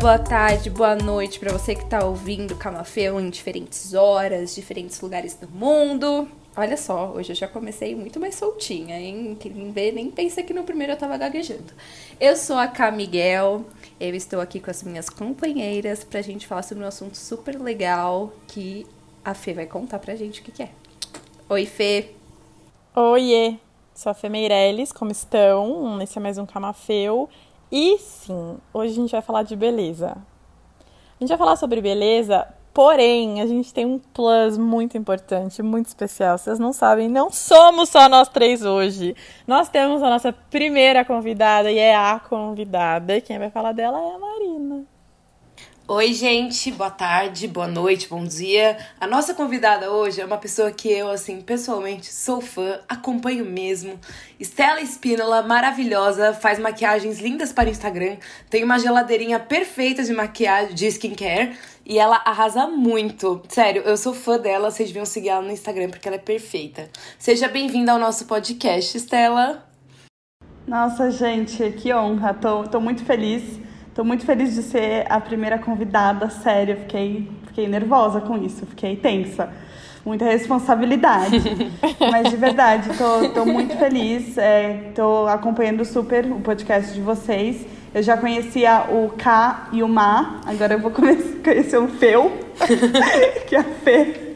Boa tarde, boa noite para você que está ouvindo Camafeu em diferentes horas, diferentes lugares do mundo. Olha só, hoje eu já comecei muito mais soltinha, hein? Quem vê nem pensa que no primeiro eu tava gaguejando. Eu sou a Cá Miguel, eu estou aqui com as minhas companheiras pra gente falar sobre um assunto super legal que a Fê vai contar pra gente o que, que é. Oi, Fê! Oiê! Sou a Fê Meirelles, como estão? Esse é mais um Camafeu. E sim, hoje a gente vai falar de beleza. A gente vai falar sobre beleza, porém, a gente tem um plus muito importante, muito especial. Vocês não sabem, não somos só nós três hoje. Nós temos a nossa primeira convidada e é a convidada. Quem vai falar dela é a Marina. Oi, gente, boa tarde, boa noite, bom dia. A nossa convidada hoje é uma pessoa que eu, assim, pessoalmente sou fã, acompanho mesmo. Estela Espínola, maravilhosa, faz maquiagens lindas para Instagram, tem uma geladeirinha perfeita de maquiagem, de skincare e ela arrasa muito. Sério, eu sou fã dela, vocês deviam seguir ela no Instagram porque ela é perfeita. Seja bem-vinda ao nosso podcast, Estela. Nossa, gente, que honra, tô, tô muito feliz. Tô muito feliz de ser a primeira convidada, sério, fiquei, fiquei nervosa com isso, fiquei tensa. Muita responsabilidade. Mas de verdade, tô, tô muito feliz, é, tô acompanhando super o podcast de vocês. Eu já conhecia o K e o Ma, agora eu vou conhecer o Feu, que é a Fê.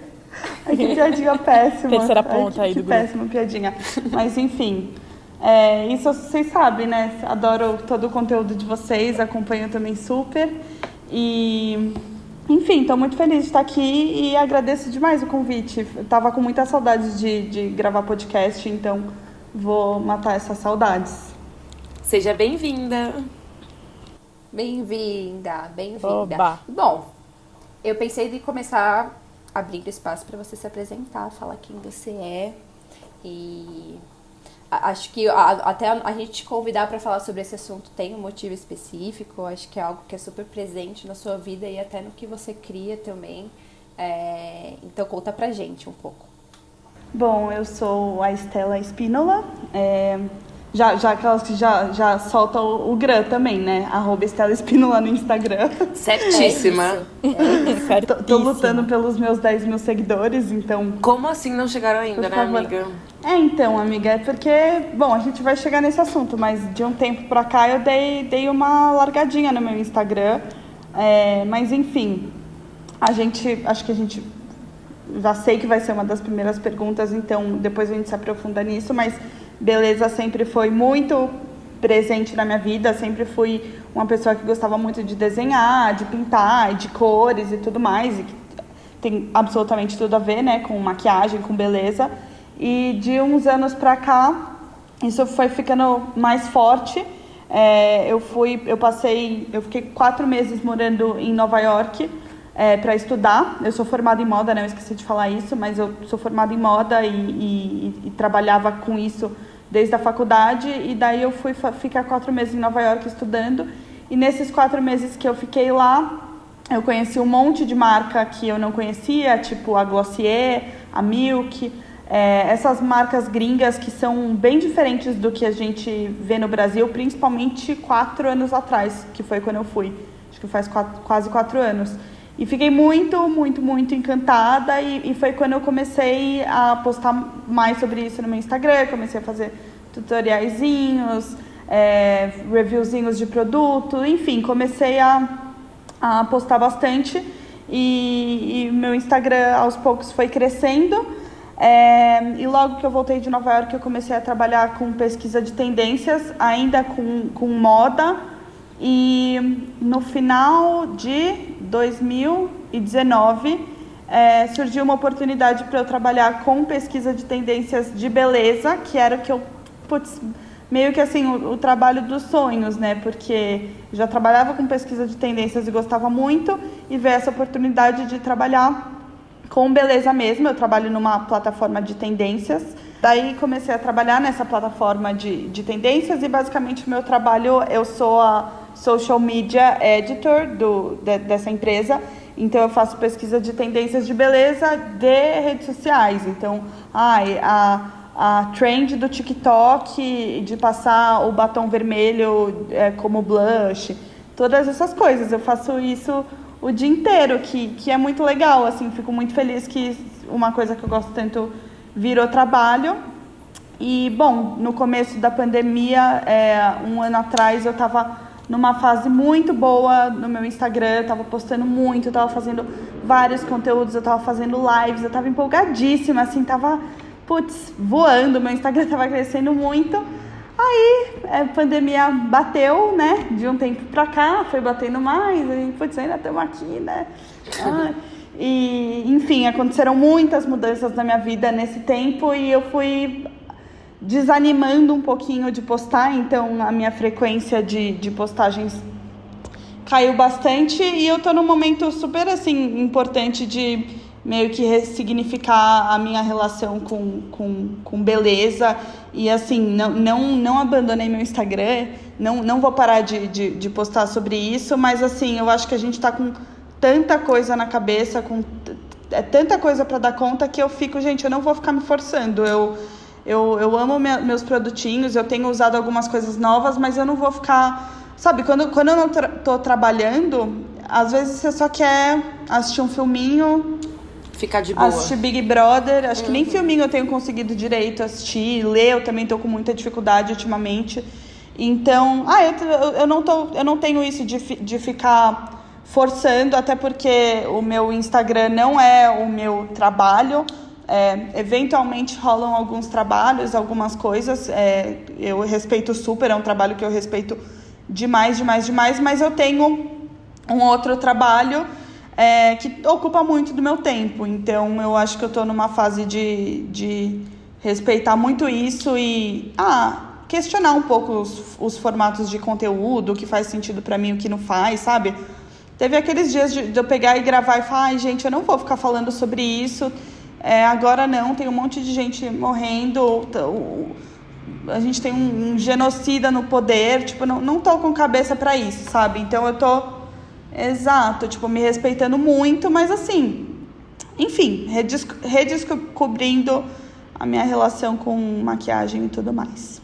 Ai, que piadinha péssima. Terceira ponta Ai, aí que, do que péssima piadinha. Mas enfim, é, isso vocês sabem, né? Adoro todo o conteúdo de vocês, acompanho também super. E, enfim, estou muito feliz de estar aqui e agradeço demais o convite. Estava com muita saudade de, de gravar podcast, então vou matar essas saudades. Seja bem-vinda. Bem-vinda, bem-vinda. Bom, eu pensei de começar abrindo espaço para você se apresentar, falar quem você é e acho que a- até a, a gente te convidar para falar sobre esse assunto tem um motivo específico. Acho que é algo que é super presente na sua vida e até no que você cria também. É, então conta pra gente um pouco. Bom, eu sou a Estela Espínola. é, já, já aquelas que já, já soltam o, o Gram também, né? Arroba Estela Espínola no Instagram. Certíssima. É Tô, tô lutando pelos meus 10 mil seguidores, então Como assim não chegaram ainda, Por né, favor. amiga? É, então, amiga, é porque, bom, a gente vai chegar nesse assunto, mas de um tempo pra cá eu dei, dei uma largadinha no meu Instagram. É, mas enfim, a gente, acho que a gente já sei que vai ser uma das primeiras perguntas, então depois a gente se aprofunda nisso, mas beleza sempre foi muito presente na minha vida, sempre fui uma pessoa que gostava muito de desenhar, de pintar, de cores e tudo mais, e que tem absolutamente tudo a ver, né, com maquiagem, com beleza. E de uns anos pra cá, isso foi ficando mais forte. É, eu fui, eu passei, eu fiquei quatro meses morando em Nova York é, para estudar. Eu sou formada em moda, né? Eu esqueci de falar isso, mas eu sou formada em moda e, e- e trabalhava com isso desde a faculdade. E daí eu fui ficar quatro meses em Nova York estudando. E nesses quatro meses que eu fiquei lá, eu conheci um monte de marca que eu não conhecia, tipo a Glossier, a Milk, é, essas marcas gringas que são bem diferentes do que a gente vê no Brasil, principalmente quatro anos atrás, que foi quando eu fui. Acho que faz quatro- quase quatro anos. E fiquei muito, muito, muito encantada e, e foi quando eu comecei a postar mais sobre isso no meu Instagram, comecei a fazer tutoriaizinhos, é, reviewzinhos de produto, enfim, comecei a, a postar bastante e, e meu Instagram aos poucos foi crescendo. É, e logo que eu voltei de Nova York, eu comecei a trabalhar com pesquisa de tendências, ainda com, com moda. E no final de 2019, é, surgiu uma oportunidade para eu trabalhar com pesquisa de tendências de beleza, que era o que eu, putz, meio que assim, o, o trabalho dos sonhos, né? Porque já trabalhava com pesquisa de tendências e gostava muito, e veio essa oportunidade de trabalhar com beleza mesmo. Eu trabalho numa plataforma de tendências. Daí comecei a trabalhar nessa plataforma de, de tendências e basicamente o meu trabalho, eu sou a social media editor do, de, dessa empresa. Então eu faço pesquisa de tendências de beleza de redes sociais. Então, ai, a, a trend do TikTok de passar o batom vermelho é, como blush. todas essas coisas. Eu faço isso o dia inteiro, que, que é muito legal, assim, fico muito feliz que uma coisa que eu gosto tanto virou trabalho. E, bom, no começo da pandemia, é, um ano atrás, eu estava numa fase muito boa no meu Instagram, eu estava postando muito, eu estava fazendo vários conteúdos, eu estava fazendo lives, eu estava empolgadíssima, assim, estava, putz, voando, meu Instagram estava crescendo muito. Aí a pandemia bateu, né? De um tempo pra cá, foi batendo mais, e putz, ainda estamos aqui, né? Ah, e, enfim, aconteceram muitas mudanças na minha vida nesse tempo e eu fui desanimando um pouquinho de postar, então a minha frequência de, de postagens caiu bastante e eu tô num momento super assim importante de meio que ressignificar a minha relação com, com, com beleza e assim, não, não, não abandonei meu Instagram, não, não vou parar de, de, de postar sobre isso, mas assim, eu acho que a gente tá com tanta coisa na cabeça, com é tanta coisa para dar conta que eu fico, gente, eu não vou ficar me forçando. Eu, eu, eu amo me, meus produtinhos, eu tenho usado algumas coisas novas, mas eu não vou ficar. Sabe, quando, quando eu não tra tô trabalhando, às vezes você só quer assistir um filminho. Ficar de boa. Assistir Big Brother. Acho uhum. que nem uhum. filminho eu tenho conseguido direito assistir. Ler, eu também tô com muita dificuldade ultimamente. Então, ah, eu, eu, não, tô, eu não tenho isso de, de ficar forçando, até porque o meu Instagram não é o meu trabalho. É, eventualmente rolam alguns trabalhos, algumas coisas. É, eu respeito super, é um trabalho que eu respeito demais, demais, demais, mas eu tenho um outro trabalho é, que ocupa muito do meu tempo. Então eu acho que eu estou numa fase de, de respeitar muito isso e ah, questionar um pouco os, os formatos de conteúdo, o que faz sentido para mim, o que não faz, sabe? Teve aqueles dias de, de eu pegar e gravar e falar, ai gente, eu não vou ficar falando sobre isso. É, agora não, tem um monte de gente morrendo. A gente tem um, um genocida no poder. Tipo, não, não tô com cabeça para isso, sabe? Então eu tô. Exato, tipo, me respeitando muito, mas assim. Enfim, redescobrindo a minha relação com maquiagem e tudo mais.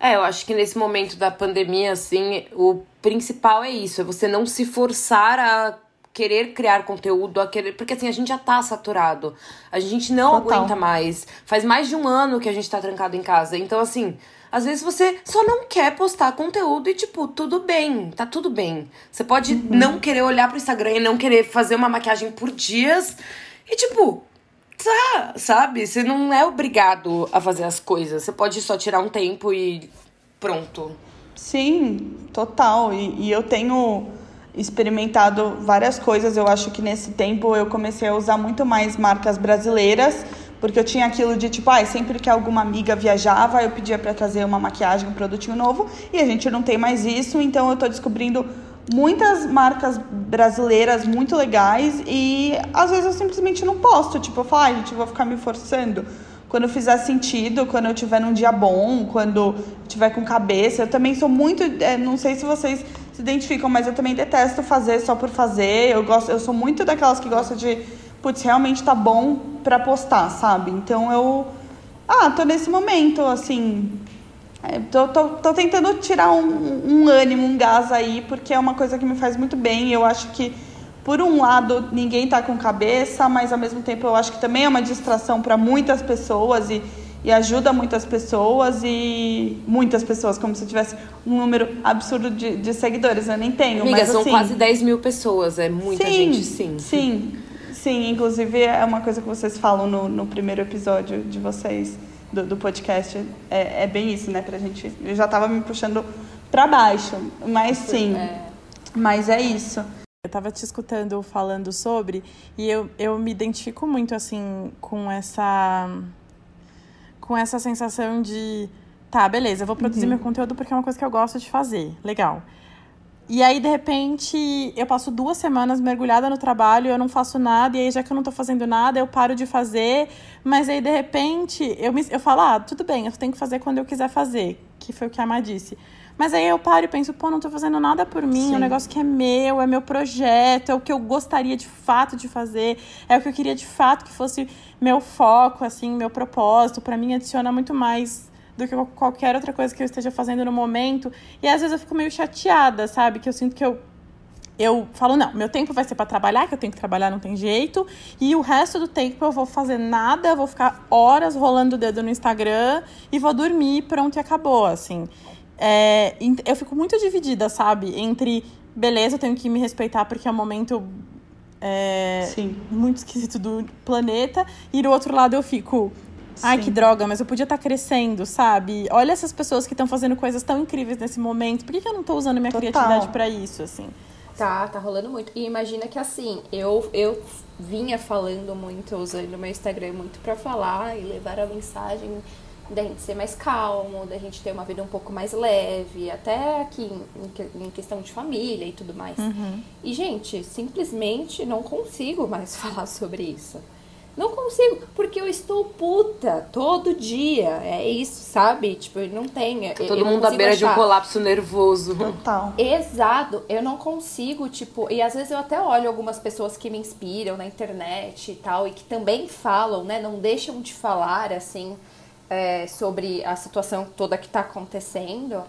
É, eu acho que nesse momento da pandemia, assim, o principal é isso, é você não se forçar a querer criar conteúdo, a querer. Porque assim, a gente já tá saturado. A gente não Total. aguenta mais. Faz mais de um ano que a gente tá trancado em casa. Então, assim, às vezes você só não quer postar conteúdo e, tipo, tudo bem, tá tudo bem. Você pode uhum. não querer olhar pro Instagram e não querer fazer uma maquiagem por dias. E, tipo, tá, sabe? Você não é obrigado a fazer as coisas. Você pode só tirar um tempo e pronto. Sim, total. E, e eu tenho experimentado várias coisas. Eu acho que nesse tempo eu comecei a usar muito mais marcas brasileiras, porque eu tinha aquilo de tipo, ah, sempre que alguma amiga viajava, eu pedia para trazer uma maquiagem, um produtinho novo, e a gente não tem mais isso, então eu tô descobrindo muitas marcas brasileiras muito legais e às vezes eu simplesmente não posto, tipo, eu falo, ah, gente, vou ficar me forçando. Quando fizer sentido, quando eu tiver num dia bom, quando tiver com cabeça. Eu também sou muito, é, não sei se vocês se identificam, mas eu também detesto fazer só por fazer. Eu gosto, eu sou muito daquelas que gosta de, putz, realmente tá bom para postar, sabe? Então eu ah, tô nesse momento, assim, é, tô, tô, tô, tentando tirar um, um, ânimo, um gás aí, porque é uma coisa que me faz muito bem. Eu acho que, por um lado, ninguém tá com cabeça, mas ao mesmo tempo eu acho que também é uma distração para muitas pessoas e, e ajuda muitas pessoas e muitas pessoas, como se eu tivesse um número absurdo de, de seguidores. Eu nem tenho, Amiga, mas são assim, quase 10 mil pessoas, é muita sim, gente, sim. Sim, sim. Inclusive, é uma coisa que vocês falam no, no primeiro episódio de vocês do, do podcast é, é, bem isso, né? Pra gente. Eu já tava me puxando para baixo. Mas sim. É. Mas é isso. Eu tava te escutando falando sobre, e eu, eu me identifico muito assim com essa. com essa sensação de. Tá, beleza, eu vou produzir uhum. meu conteúdo porque é uma coisa que eu gosto de fazer. Legal. E aí, de repente, eu passo duas semanas mergulhada no trabalho, eu não faço nada, e aí, já que eu não tô fazendo nada, eu paro de fazer. Mas aí, de repente, eu, me, eu falo, ah, tudo bem, eu tenho que fazer quando eu quiser fazer, que foi o que a Má disse. Mas aí eu paro e penso, pô, não tô fazendo nada por mim, Sim. é um negócio que é meu, é meu projeto, é o que eu gostaria de fato de fazer, é o que eu queria de fato que fosse meu foco, assim, meu propósito. para mim, adiciona muito mais do que qualquer outra coisa que eu esteja fazendo no momento. E às vezes eu fico meio chateada, sabe? Que eu sinto que eu eu falo, não, meu tempo vai ser para trabalhar, que eu tenho que trabalhar, não tem jeito. E o resto do tempo eu vou fazer nada, eu vou ficar horas rolando o dedo no Instagram e vou dormir, pronto e acabou, assim. É, eu fico muito dividida, sabe? Entre, beleza, eu tenho que me respeitar porque é um momento é, muito esquisito do planeta. E do outro lado eu fico, Ai, Sim. que droga, mas eu podia estar tá crescendo, sabe? Olha essas pessoas que estão fazendo coisas tão incríveis nesse momento. Por que, que eu não estou usando minha Total. criatividade para isso, assim? Tá, tá rolando muito. E imagina que assim, eu, eu vinha falando muito, usando meu Instagram muito para falar e levar a mensagem da gente ser mais calmo, da gente ter uma vida um pouco mais leve, até aqui em, em questão de família e tudo mais. Uhum. E, gente, simplesmente não consigo mais falar sobre isso. Não consigo, porque eu estou puta todo dia. É isso, sabe? Tipo, não tem. Tá todo mundo à beira achar. de um colapso nervoso. Total. Exato. Eu não consigo, tipo. E às vezes eu até olho algumas pessoas que me inspiram na internet e tal, e que também falam, né? Não deixam de falar, assim, é, sobre a situação toda que tá acontecendo.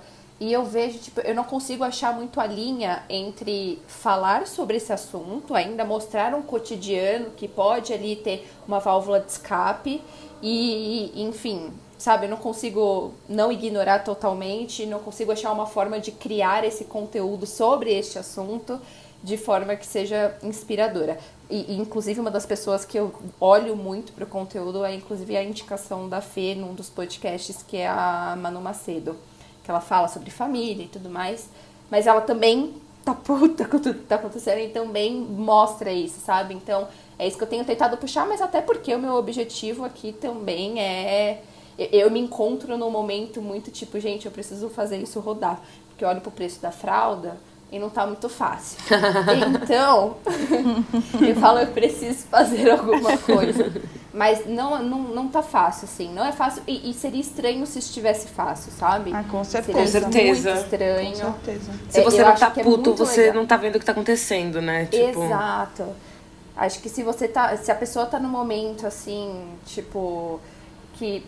E eu vejo, tipo, eu não consigo achar muito a linha entre falar sobre esse assunto, ainda mostrar um cotidiano que pode ali ter uma válvula de escape e, enfim, sabe, eu não consigo não ignorar totalmente, não consigo achar uma forma de criar esse conteúdo sobre este assunto de forma que seja inspiradora. E, e inclusive, uma das pessoas que eu olho muito para o conteúdo é, inclusive, a indicação da Fê num dos podcasts, que é a Manu Macedo que ela fala sobre família e tudo mais, mas ela também tá puta com tudo que tá acontecendo e também mostra isso, sabe? Então, é isso que eu tenho tentado puxar, mas até porque o meu objetivo aqui também é. Eu me encontro num momento muito tipo, gente, eu preciso fazer isso rodar. Porque eu olho pro preço da fralda e não tá muito fácil. Então, eu falo, eu preciso fazer alguma coisa. Mas não, não, não tá fácil, assim. Não é fácil. E, e seria estranho se estivesse fácil, sabe? Ah, com certeza. Com certeza. Muito estranho. Com certeza. Se você eu não tá é puto, é você legal. não tá vendo o que tá acontecendo, né? Tipo... Exato. Acho que se você tá. Se a pessoa tá no momento, assim, tipo, que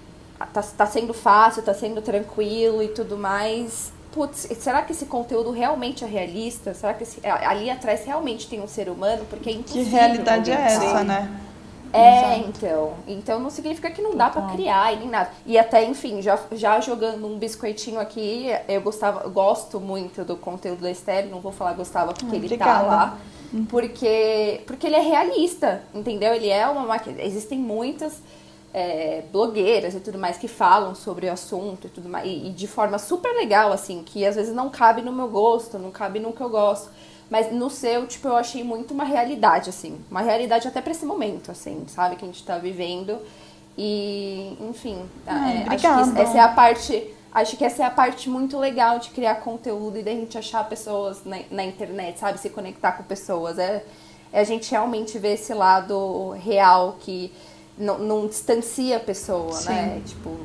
tá, tá sendo fácil, tá sendo tranquilo e tudo mais, putz, será que esse conteúdo realmente é realista? Será que esse, ali atrás realmente tem um ser humano? Porque é impossível. Que realidade é essa, né? É, Exato. então. Então não significa que não dá para criar e nem nada. E até, enfim, já, já jogando um biscoitinho aqui, eu gostava, gosto muito do conteúdo da Esther, não vou falar gostava porque ele tá lá. Uhum. Porque, porque ele é realista, entendeu? Ele é uma máquina. Existem muitas é, blogueiras e tudo mais que falam sobre o assunto e tudo mais, e, e, de forma super legal, assim, que às vezes não cabe no meu gosto, não cabe no que eu gosto. Mas no seu, tipo, eu achei muito uma realidade, assim. Uma realidade até pra esse momento, assim, sabe? Que a gente tá vivendo. E, enfim, ah, é, acho que essa é a parte. Acho que essa é a parte muito legal de criar conteúdo e da gente achar pessoas na, na internet, sabe? Se conectar com pessoas. É, é a gente realmente ver esse lado real que não, não distancia a pessoa, né? Sim. né? Tipo,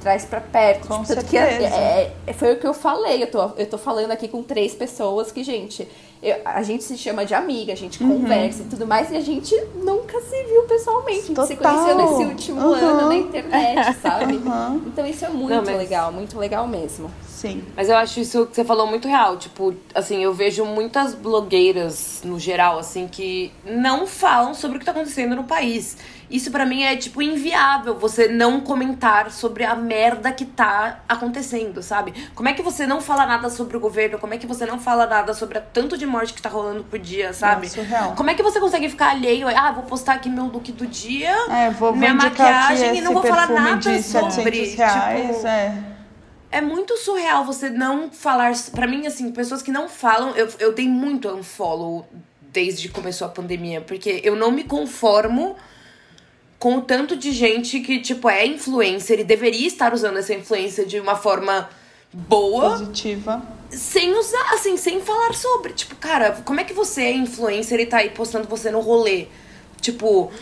traz para perto. Com tipo, certeza. É, é, foi o que eu falei. Eu tô, eu tô falando aqui com três pessoas que, gente, eu, a gente se chama de amiga, a gente uhum. conversa e tudo mais, e a gente nunca se viu pessoalmente. A gente Total. se conheceu nesse último uhum. ano na internet, sabe? Uhum. Então isso é muito Não, mas... legal, muito legal mesmo. Sim. Mas eu acho isso que você falou muito real. Tipo, assim, eu vejo muitas blogueiras, no geral, assim, que não falam sobre o que tá acontecendo no país. Isso para mim é, tipo, inviável você não comentar sobre a merda que tá acontecendo, sabe? Como é que você não fala nada sobre o governo? Como é que você não fala nada sobre a tanto de morte que tá rolando por dia, sabe? É surreal. Como é que você consegue ficar alheio? Ah, vou postar aqui meu look do dia, é, vou, minha vou maquiagem e não vou falar nada sobre. Reais, tipo, é é muito surreal você não falar. para mim, assim, pessoas que não falam. Eu, eu dei muito unfollow desde que começou a pandemia, porque eu não me conformo com o tanto de gente que, tipo, é influencer e deveria estar usando essa influência de uma forma boa. Positiva. Sem usar, assim, sem falar sobre. Tipo, cara, como é que você é influencer e tá aí postando você no rolê? Tipo,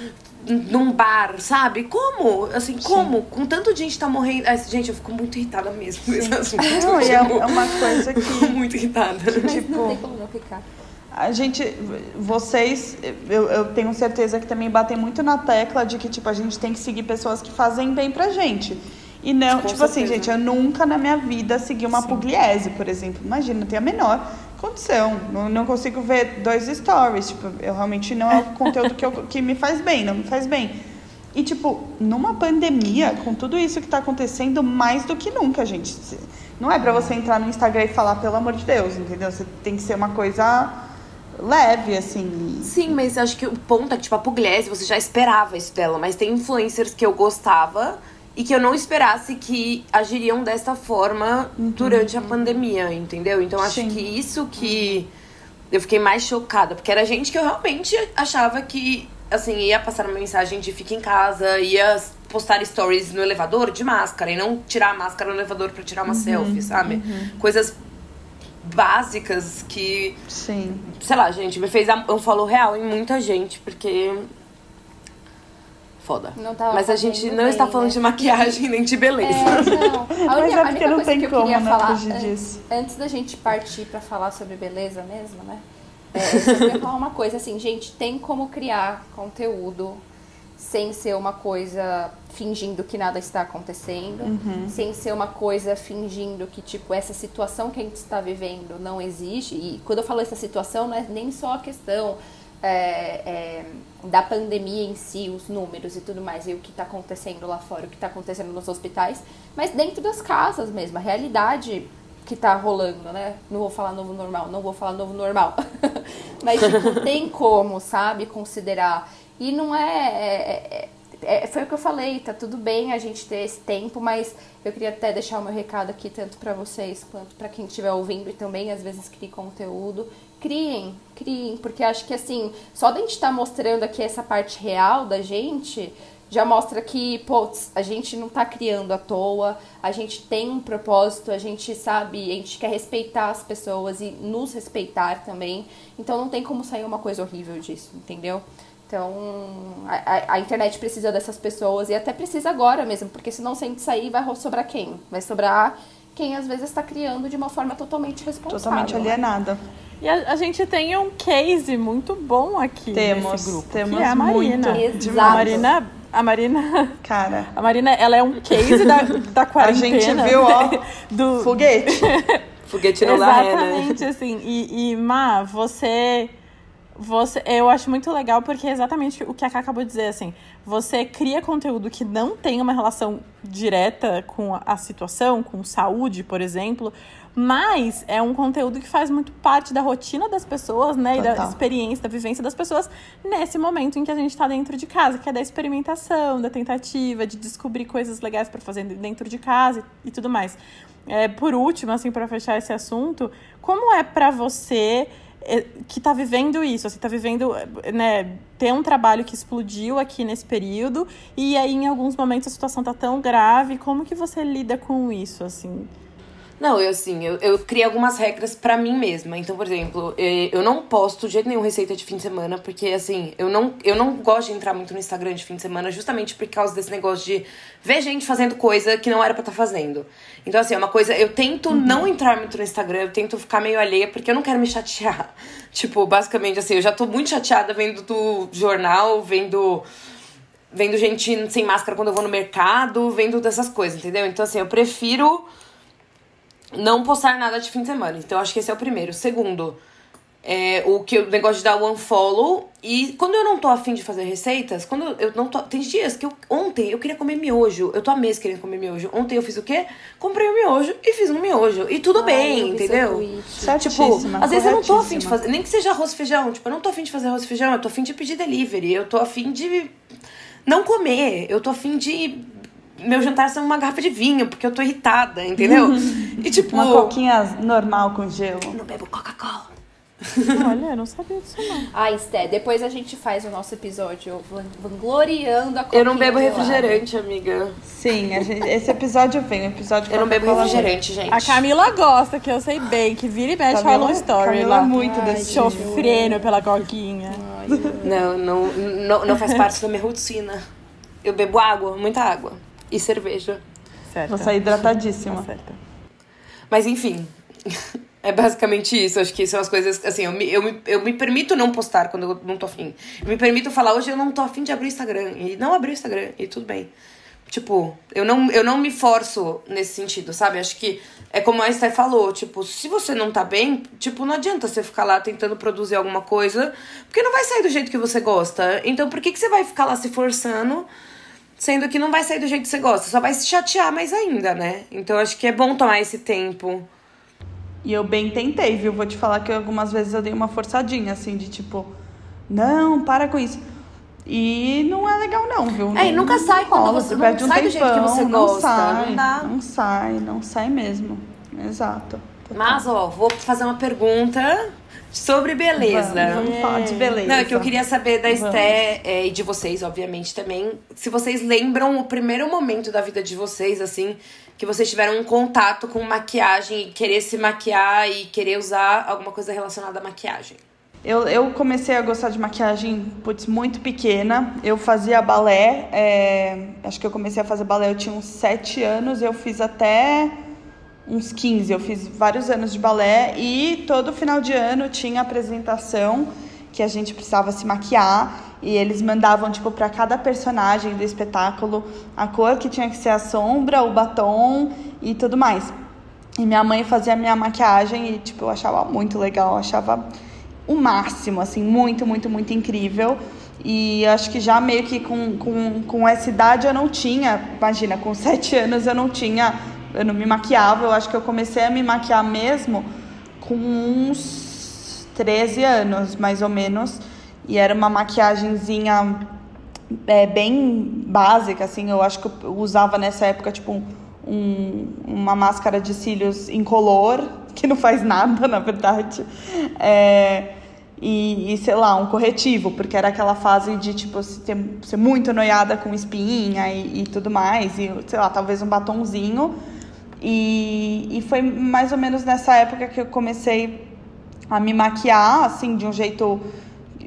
num bar, sabe? Como? Assim, Sim. como? Com tanto de gente tá morrendo. Ai, gente, eu fico muito irritada mesmo com esse assunto. Não, e é, tipo, é uma coisa que. muito irritada. Mas tipo, não tem como não ficar. A gente, vocês, eu, eu tenho certeza que também batem muito na tecla de que, tipo, a gente tem que seguir pessoas que fazem bem pra gente. E não, Com tipo assim, certeza. gente, eu nunca na minha vida segui uma pugliese, por exemplo. Imagina, não tem a menor condição. Não, não consigo ver dois stories. Tipo, eu realmente não é o conteúdo que, eu, que me faz bem, não me faz bem. E, tipo, numa pandemia, com tudo isso que tá acontecendo, mais do que nunca, gente. Não é pra você entrar no Instagram e falar, pelo amor de Deus, entendeu? Você tem que ser uma coisa leve, assim. Sim, mas acho que o ponto é que, tipo, a Pugliese, você já esperava isso dela, mas tem influencers que eu gostava e que eu não esperasse que agiriam dessa forma durante a pandemia, entendeu? Então acho Sim. que isso que eu fiquei mais chocada, porque era gente que eu realmente achava que, assim, ia passar uma mensagem de fica em casa, ia postar stories no elevador de máscara e não tirar a máscara no elevador pra tirar uma selfie, sabe? Coisas básicas que Sim. sei lá, gente, me fez um follow real em muita gente, porque. Foda. Não tava Mas a gente não bem, está falando né? de maquiagem nem de beleza. É, não. A Mas única, é a porque única não coisa tem que eu como, queria né, falar fugir disso. antes da gente partir pra falar sobre beleza mesmo, né? É, eu só queria falar uma coisa assim, gente, tem como criar conteúdo sem ser uma coisa fingindo que nada está acontecendo, Uhum. sem ser uma coisa fingindo que, tipo, essa situação que a gente está vivendo não existe. E quando eu falo essa situação, não é nem só a questão é, é, da pandemia em si, os números e tudo mais, e o que está acontecendo lá fora, o que está acontecendo nos hospitais, mas dentro das casas mesmo, a realidade que tá rolando, né? Não vou falar novo normal, não vou falar novo normal. Mas, tipo, tem como, sabe, considerar. E não é, é- é- é- Foi o que eu falei, tá tudo bem a gente ter esse tempo, mas eu queria até deixar o meu recado aqui, tanto pra vocês quanto pra quem estiver ouvindo e também às vezes crie conteúdo. Criem, criem, porque acho que assim, só da gente estar mostrando aqui essa parte real da gente, já mostra que, putz, a gente não tá criando à toa, a gente tem um propósito, a gente sabe, a gente quer respeitar as pessoas e nos respeitar também. Então não tem como sair uma coisa horrível disso, entendeu? Então a, a- internet precisa dessas pessoas e até precisa agora mesmo, porque senão se a gente sair, vai sobrar quem? Vai sobrar quem às vezes está criando de uma forma totalmente responsável. Totalmente né? E a, a gente tem um case muito bom aqui Temos, nesse grupo, temos que é a Marina. muito. A Marina, a Marina, Cara, a Marina, ela é um case da, da a quarentena. gente viu, ó, do, foguete. Foguete não dá ré, né? Exatamente, assim. E, e Má, você, você. Eu acho muito legal porque é exatamente o que a Ká acabou de dizer, assim. Você cria conteúdo que não tem uma relação direta com a- a situação, com saúde, por exemplo. Mas é um conteúdo que faz muito parte da rotina das pessoas, né? E da Total. experiência, da vivência das pessoas nesse momento em que a gente está dentro de casa, que é da experimentação, da tentativa, de descobrir coisas legais para fazer dentro de casa e, e tudo mais. É, por último, assim, para fechar esse assunto, como é para você é, que tá vivendo isso, assim, tá vivendo, né, ter um trabalho que explodiu aqui nesse período e aí em alguns momentos a situação tá tão grave, como que você lida com isso, assim? Não, eu assim, eu, eu criei algumas regras pra mim mesma. Então, por exemplo, eh, eu não posto de jeito nenhum receita de fim de semana, porque assim, eu não, eu não gosto de entrar muito no Instagram de fim de semana, justamente por causa desse negócio de ver gente fazendo coisa que não era pra estar fazendo. Então, assim, é uma coisa, eu tento não entrar muito no Instagram, eu tento ficar meio alheia, porque eu não quero me chatear. Tipo, basicamente, assim, eu já tô muito chateada vendo do jornal, vendo vendo gente sem máscara quando eu vou no mercado, vendo dessas coisas, entendeu? Então, assim, eu prefiro não postar nada de fim de semana. Então, acho que esse é o primeiro. Segundo, é, o que o negócio de dar o unfollow. E quando eu não tô afim de fazer receitas, quando eu não tô. Tem dias que eu. Ontem eu queria comer miojo. Eu tô há meses querendo comer miojo. Ontem eu fiz o quê? Comprei um miojo e fiz um miojo. E tudo Ai, bem, entendeu? Tipo, às vezes eu não tô afim de fazer, nem que seja arroz e feijão. Tipo, eu não tô afim de fazer arroz e feijão, eu tô afim de pedir delivery, eu tô afim de não comer, eu tô afim de meu jantar ser uma garrafa de vinho, porque eu tô irritada, entendeu? E tipo, Uma coquinha normal com gelo. eu não bebo Coca-Cola. Olha, eu não sabia disso não. Ah, Esté, depois a gente faz o nosso episódio van- vangloriando a Eu não coquinha bebo gelada. refrigerante, amiga. Sim, a gente- esse episódio vem, o episódio Eu não bebo refrigerante, gente. A Camila gosta, que eu sei bem, que vira e mexe rola um story Camila lá. é muito Ai, desse. Sofrendo pela coquinha. Não, não, não, não faz parte da minha rotina. Eu bebo água, muita água. E cerveja. Certo. Vou sair hidratadíssima. Tá certa. Mas enfim, é basicamente isso. Acho que são as coisas. Assim, eu me, eu, me, eu me permito não postar quando eu não tô afim. Eu me permito falar, hoje eu não tô afim de abrir o Instagram. E não abrir o Instagram. E tudo bem. Tipo, eu não, eu não me forço nesse sentido, sabe? Acho que é como a Esther falou, tipo, se você não tá bem, tipo, não adianta você ficar lá tentando produzir alguma coisa, porque não vai sair do jeito que você gosta. Então, por que, que você vai ficar lá se forçando, sendo que não vai sair do jeito que você gosta? Só vai se chatear mais ainda, né? Então, acho que é bom tomar esse tempo. E eu bem tentei, viu? Vou te falar que algumas vezes eu dei uma forçadinha, assim, de tipo, não, para com isso. E não é legal não, viu? É, e nunca sai quando você não perde um sai do jeito que você não gosta, Sai, não dá. Não sai, não sai mesmo. Exato. Mas, ó, vou fazer uma pergunta sobre beleza. Vamos, vamos falar de beleza. Não, é que eu queria saber da. Esté é, e de vocês, obviamente, também. Se vocês lembram o primeiro momento da vida de vocês, assim, que vocês tiveram um contato com maquiagem e querer se maquiar e querer usar alguma coisa relacionada à maquiagem. Eu, eu comecei a gostar de maquiagem, putz, muito pequena. Eu fazia balé, é, acho que eu comecei a fazer balé, eu tinha uns 7 anos, eu fiz até uns 15. Eu fiz vários anos de balé e todo final de ano tinha apresentação que a gente precisava se maquiar e eles mandavam tipo para cada personagem do espetáculo a cor que tinha que ser a sombra, o batom e tudo mais. E minha mãe fazia a minha maquiagem e tipo eu achava muito legal, achava o máximo, assim, muito, muito, muito incrível. E acho que já meio que com, com, com essa idade eu não tinha, imagina, com sete anos eu não tinha, eu não me maquiava, eu acho que eu comecei a me maquiar mesmo com uns 13 anos, mais ou menos. E era uma maquiagenzinha é, bem básica, assim, eu acho que eu usava nessa época, tipo, um, uma máscara de cílios incolor, que não faz nada, na verdade. É, e, e, sei lá, um corretivo, porque era aquela fase de, tipo, se ter, ser muito noiada com espinha e, e tudo mais, e, sei lá, talvez um batonzinho. E, e foi mais ou menos nessa época que eu comecei a me maquiar, assim, de um jeito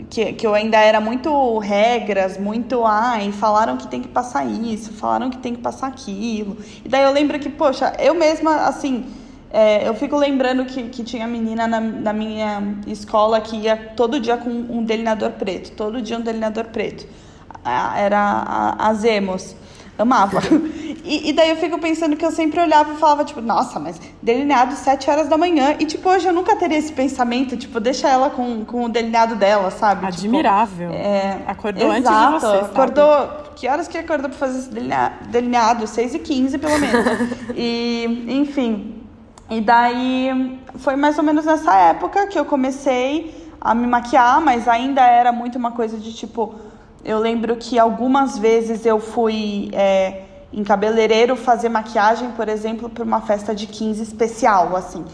que, que eu ainda era muito regras, muito, ai, falaram que tem que passar isso, falaram que tem que passar aquilo. E daí eu lembro que, poxa, eu mesma, assim, é, eu fico lembrando que, que tinha menina na, na minha escola que ia todo dia com um delineador preto, todo dia um delineador preto. Era a Zemos. Amava. E, e daí eu fico pensando que eu sempre olhava e falava, tipo, nossa, mas delineado 7 horas da manhã. E, tipo, hoje eu nunca teria esse pensamento, tipo, deixa ela com, com o delineado dela, sabe? Tipo, Admirável. é, Acordou exato, antes de você. sabe? Acordou. Que horas que acordou pra fazer esse delinea- delineado? 6 e 15 pelo menos. e, enfim. E daí foi mais ou menos nessa época que eu comecei a me maquiar, mas ainda era muito uma coisa de tipo. Eu lembro que algumas vezes eu fui é, em cabeleireiro fazer maquiagem, por exemplo, para uma festa de 15 especial, assim.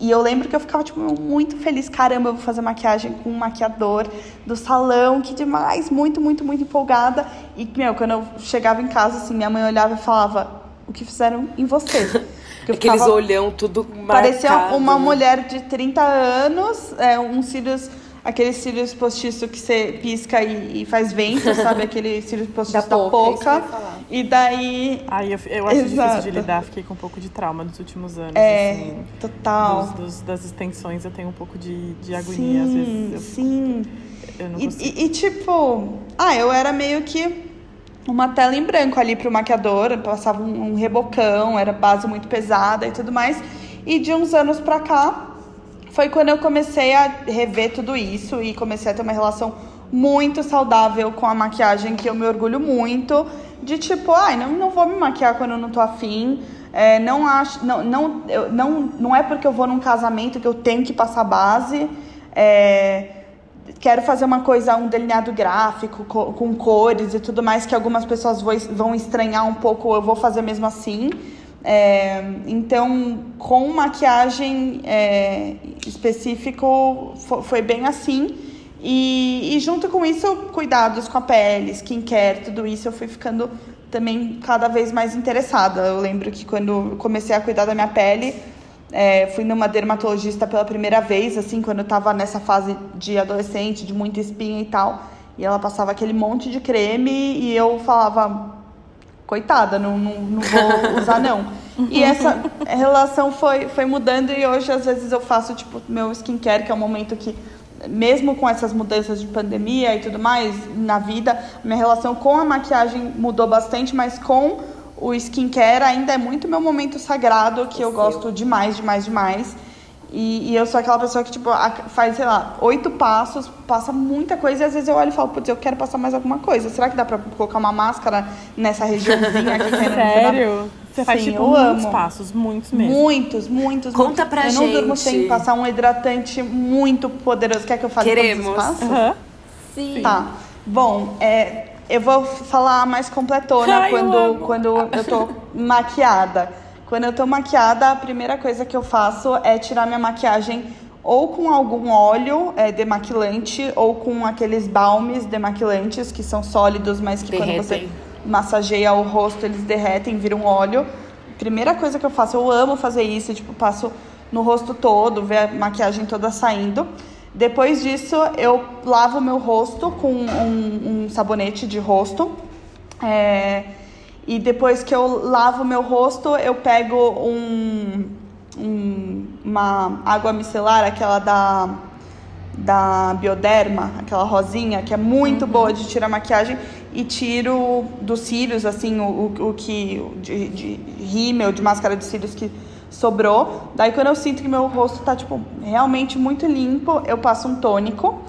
E eu lembro que eu ficava, tipo, muito feliz. Caramba, eu vou fazer maquiagem com um maquiador do salão, que demais. Muito, muito, muito empolgada. E, meu, quando eu chegava em casa, assim, minha mãe olhava e falava, o que fizeram em você? Eu Aqueles ficava- olhão tudo marcado. Parecia uma mulher de 30 anos, é, uns cílios, aqueles cílios postiços que você pisca e, e faz vento, sabe? Aquele cílios postiço da, Da ia falar. E daí. Ai, eu, eu acho difícil Exato. de lidar, fiquei com um pouco de trauma nos últimos anos. É, assim. total. Dos, dos- das extensões eu tenho um pouco de, de agonia, às sim, vezes. Eu, sim. eu não E, consigo. e- e, tipo, ah, eu era meio que uma tela em branco ali pro maquiador, passava um, um rebocão, era base muito pesada e tudo mais. E de uns anos pra cá, foi quando eu comecei a rever tudo isso e comecei a ter uma relação muito saudável com a maquiagem, que eu me orgulho muito. De tipo, ai, não, não vou me maquiar quando eu não tô afim. É, não acho. Não, não, eu, não, não é porque eu vou num casamento que eu tenho que passar base. É, quero fazer uma coisa, um delineado gráfico, co- com cores e tudo mais, que algumas pessoas vão estranhar um pouco, eu vou fazer mesmo assim. É, então, com maquiagem é, específico, fo- foi bem assim. E, e junto com isso, cuidados com a pele, skincare, tudo isso, eu fui ficando também cada vez mais interessada. Eu lembro que quando comecei a cuidar da minha pele, é, fui numa dermatologista pela primeira vez, assim, quando eu tava nessa fase de adolescente, de muita espinha e tal. E ela passava aquele monte de creme e eu falava, coitada, não, não, não vou usar não. E essa relação foi, foi mudando e hoje às vezes eu faço tipo meu skincare, que é um momento que mesmo com essas mudanças de pandemia e tudo mais na vida, minha relação com a maquiagem mudou bastante, mas com o skincare ainda é muito meu momento sagrado, que eu gosto demais, demais, demais. E, e, eu sou aquela pessoa que, tipo, faz, sei lá, oito passos, passa muita coisa e às vezes eu olho e falo, putz, eu quero passar mais alguma coisa. Será que dá pra colocar uma máscara nessa regiãozinha aqui? Sério? Você faz, Sim, tipo, muitos amo. passos, muitos mesmo. Muitos, muitos. Conta pra eu gente. Eu não durmo sem passar um hidratante muito poderoso. Quer que eu faça Queremos. todos os passos? Uhum. Sim. Tá. Bom, é, eu vou falar mais completona Ai, quando, eu quando eu tô maquiada. Quando eu tô maquiada, a primeira coisa que eu faço é tirar minha maquiagem ou com algum óleo é, demaquilante ou com aqueles balmes demaquilantes que são sólidos, mas que derretem. quando você massageia o rosto eles derretem, viram óleo. Primeira coisa que eu faço, eu amo fazer isso, tipo, passo no rosto todo, ver a maquiagem toda saindo. Depois disso, eu lavo meu rosto com um, um sabonete de rosto. É, e depois que eu lavo meu rosto, eu pego um, um, uma água micelar, aquela da, da Bioderma, aquela rosinha, que é muito uhum. boa de tirar maquiagem, e tiro dos cílios, assim, o, o, o que. de, de rímel, de máscara de cílios que sobrou. Daí quando eu sinto que meu rosto tá, tipo, realmente muito limpo, eu passo um tônico.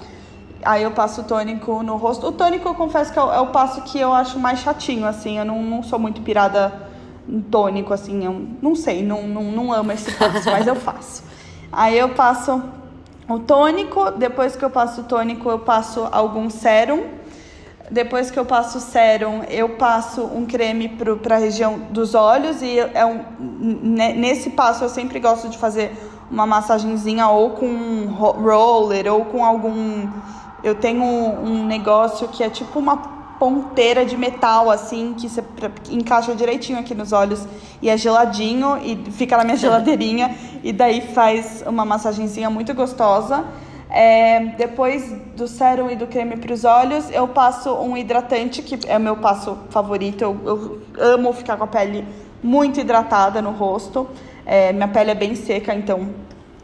Aí eu passo o tônico no rosto. O tônico, eu confesso que é o, é o passo que eu acho mais chatinho, assim. Eu não, não sou muito pirada em tônico, assim. Eu não sei, não, não, não amo esse passo, mas eu faço. Aí eu passo o tônico. Depois que eu passo o tônico, eu passo algum sérum depois que eu passo o sérum, eu passo um creme para a região dos olhos e é um, nesse passo eu sempre gosto de fazer uma massagenzinha ou com um roller ou com algum eu tenho um negócio que é tipo uma ponteira de metal assim que você encaixa direitinho aqui nos olhos e é geladinho e fica na minha geladeirinha e daí faz uma massagenzinha muito gostosa. É, depois do sérum e do creme para os olhos, eu passo um hidratante, que é o meu passo favorito. Eu, eu amo ficar com a pele muito hidratada no rosto. É, minha pele é bem seca, então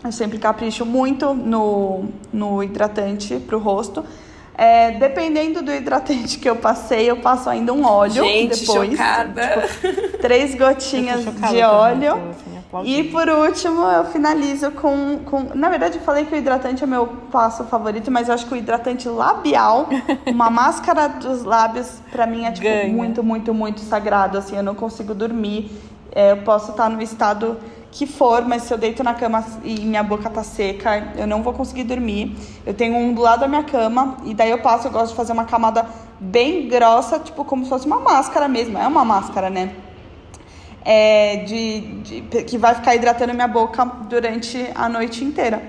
eu sempre capricho muito no, no hidratante para o rosto. É, dependendo do hidratante que eu passei, eu passo ainda um óleo Gente, depois. Chocada. Tipo, três gotinhas de óleo. E por último, eu finalizo com, com. Na verdade, eu falei que o hidratante é meu passo favorito, mas eu acho que o hidratante labial, uma máscara dos lábios, pra mim é tipo Ganha. muito, muito, muito sagrado. Assim, eu não consigo dormir. É, eu posso estar no estado que for, mas se eu deito na cama e minha boca tá seca, eu não vou conseguir dormir. Eu tenho um do lado da minha cama, e daí eu passo, eu gosto de fazer uma camada bem grossa, tipo como se fosse uma máscara mesmo. É uma máscara, né? é, de, de, que vai ficar hidratando minha boca durante a noite inteira.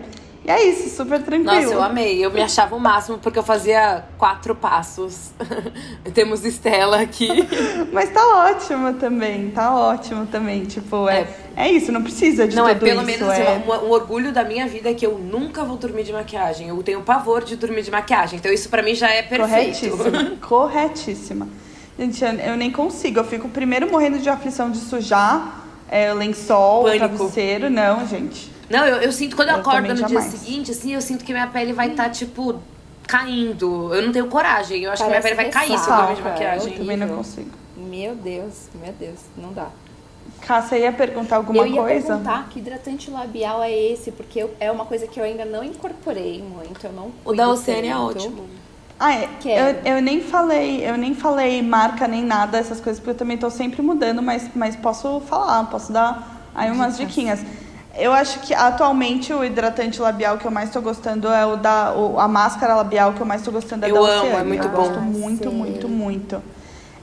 E é isso, super tranquilo. Nossa, eu amei. Eu me achava o máximo porque eu fazia quatro passos. Temos Estela aqui. Mas tá ótimo também, tá ótimo também. Tipo, é, é, é isso, não precisa de não, tudo é pelo isso. menos assim, é... um, um, orgulho da minha vida é que eu nunca vou dormir de maquiagem. Eu tenho pavor de dormir de maquiagem. Então isso para mim já é perfeito. Corretíssima. Corretíssima. Gente, eu nem consigo. Eu fico primeiro morrendo de aflição de sujar é, lençol, Pânico. travesseiro. Não, gente. Não, eu, eu sinto quando eu, eu acordo no jamais. dia seguinte, assim, eu sinto que minha pele vai estar, tá, tipo, caindo. Eu não tenho coragem. Eu acho Parece que minha pele vai cair se eu dormir de maquiagem. Eu também não consigo. Meu Deus, meu Deus, não dá. Cássia ia perguntar alguma coisa? Eu ia coisa? perguntar que hidratante labial é esse, porque eu, é uma coisa que eu ainda não incorporei muito, eu não O da Oceania é ótimo. Ah, é. Eu, eu nem falei, eu nem falei marca nem nada, essas coisas, porque eu também estou sempre mudando, mas, mas posso falar, posso dar aí umas diquinhas. Eu acho que atualmente o hidratante labial que eu mais estou gostando é o da o, a máscara labial que eu mais estou gostando é eu da amo, é muito eu bom. gosto muito, Sim. muito, muito.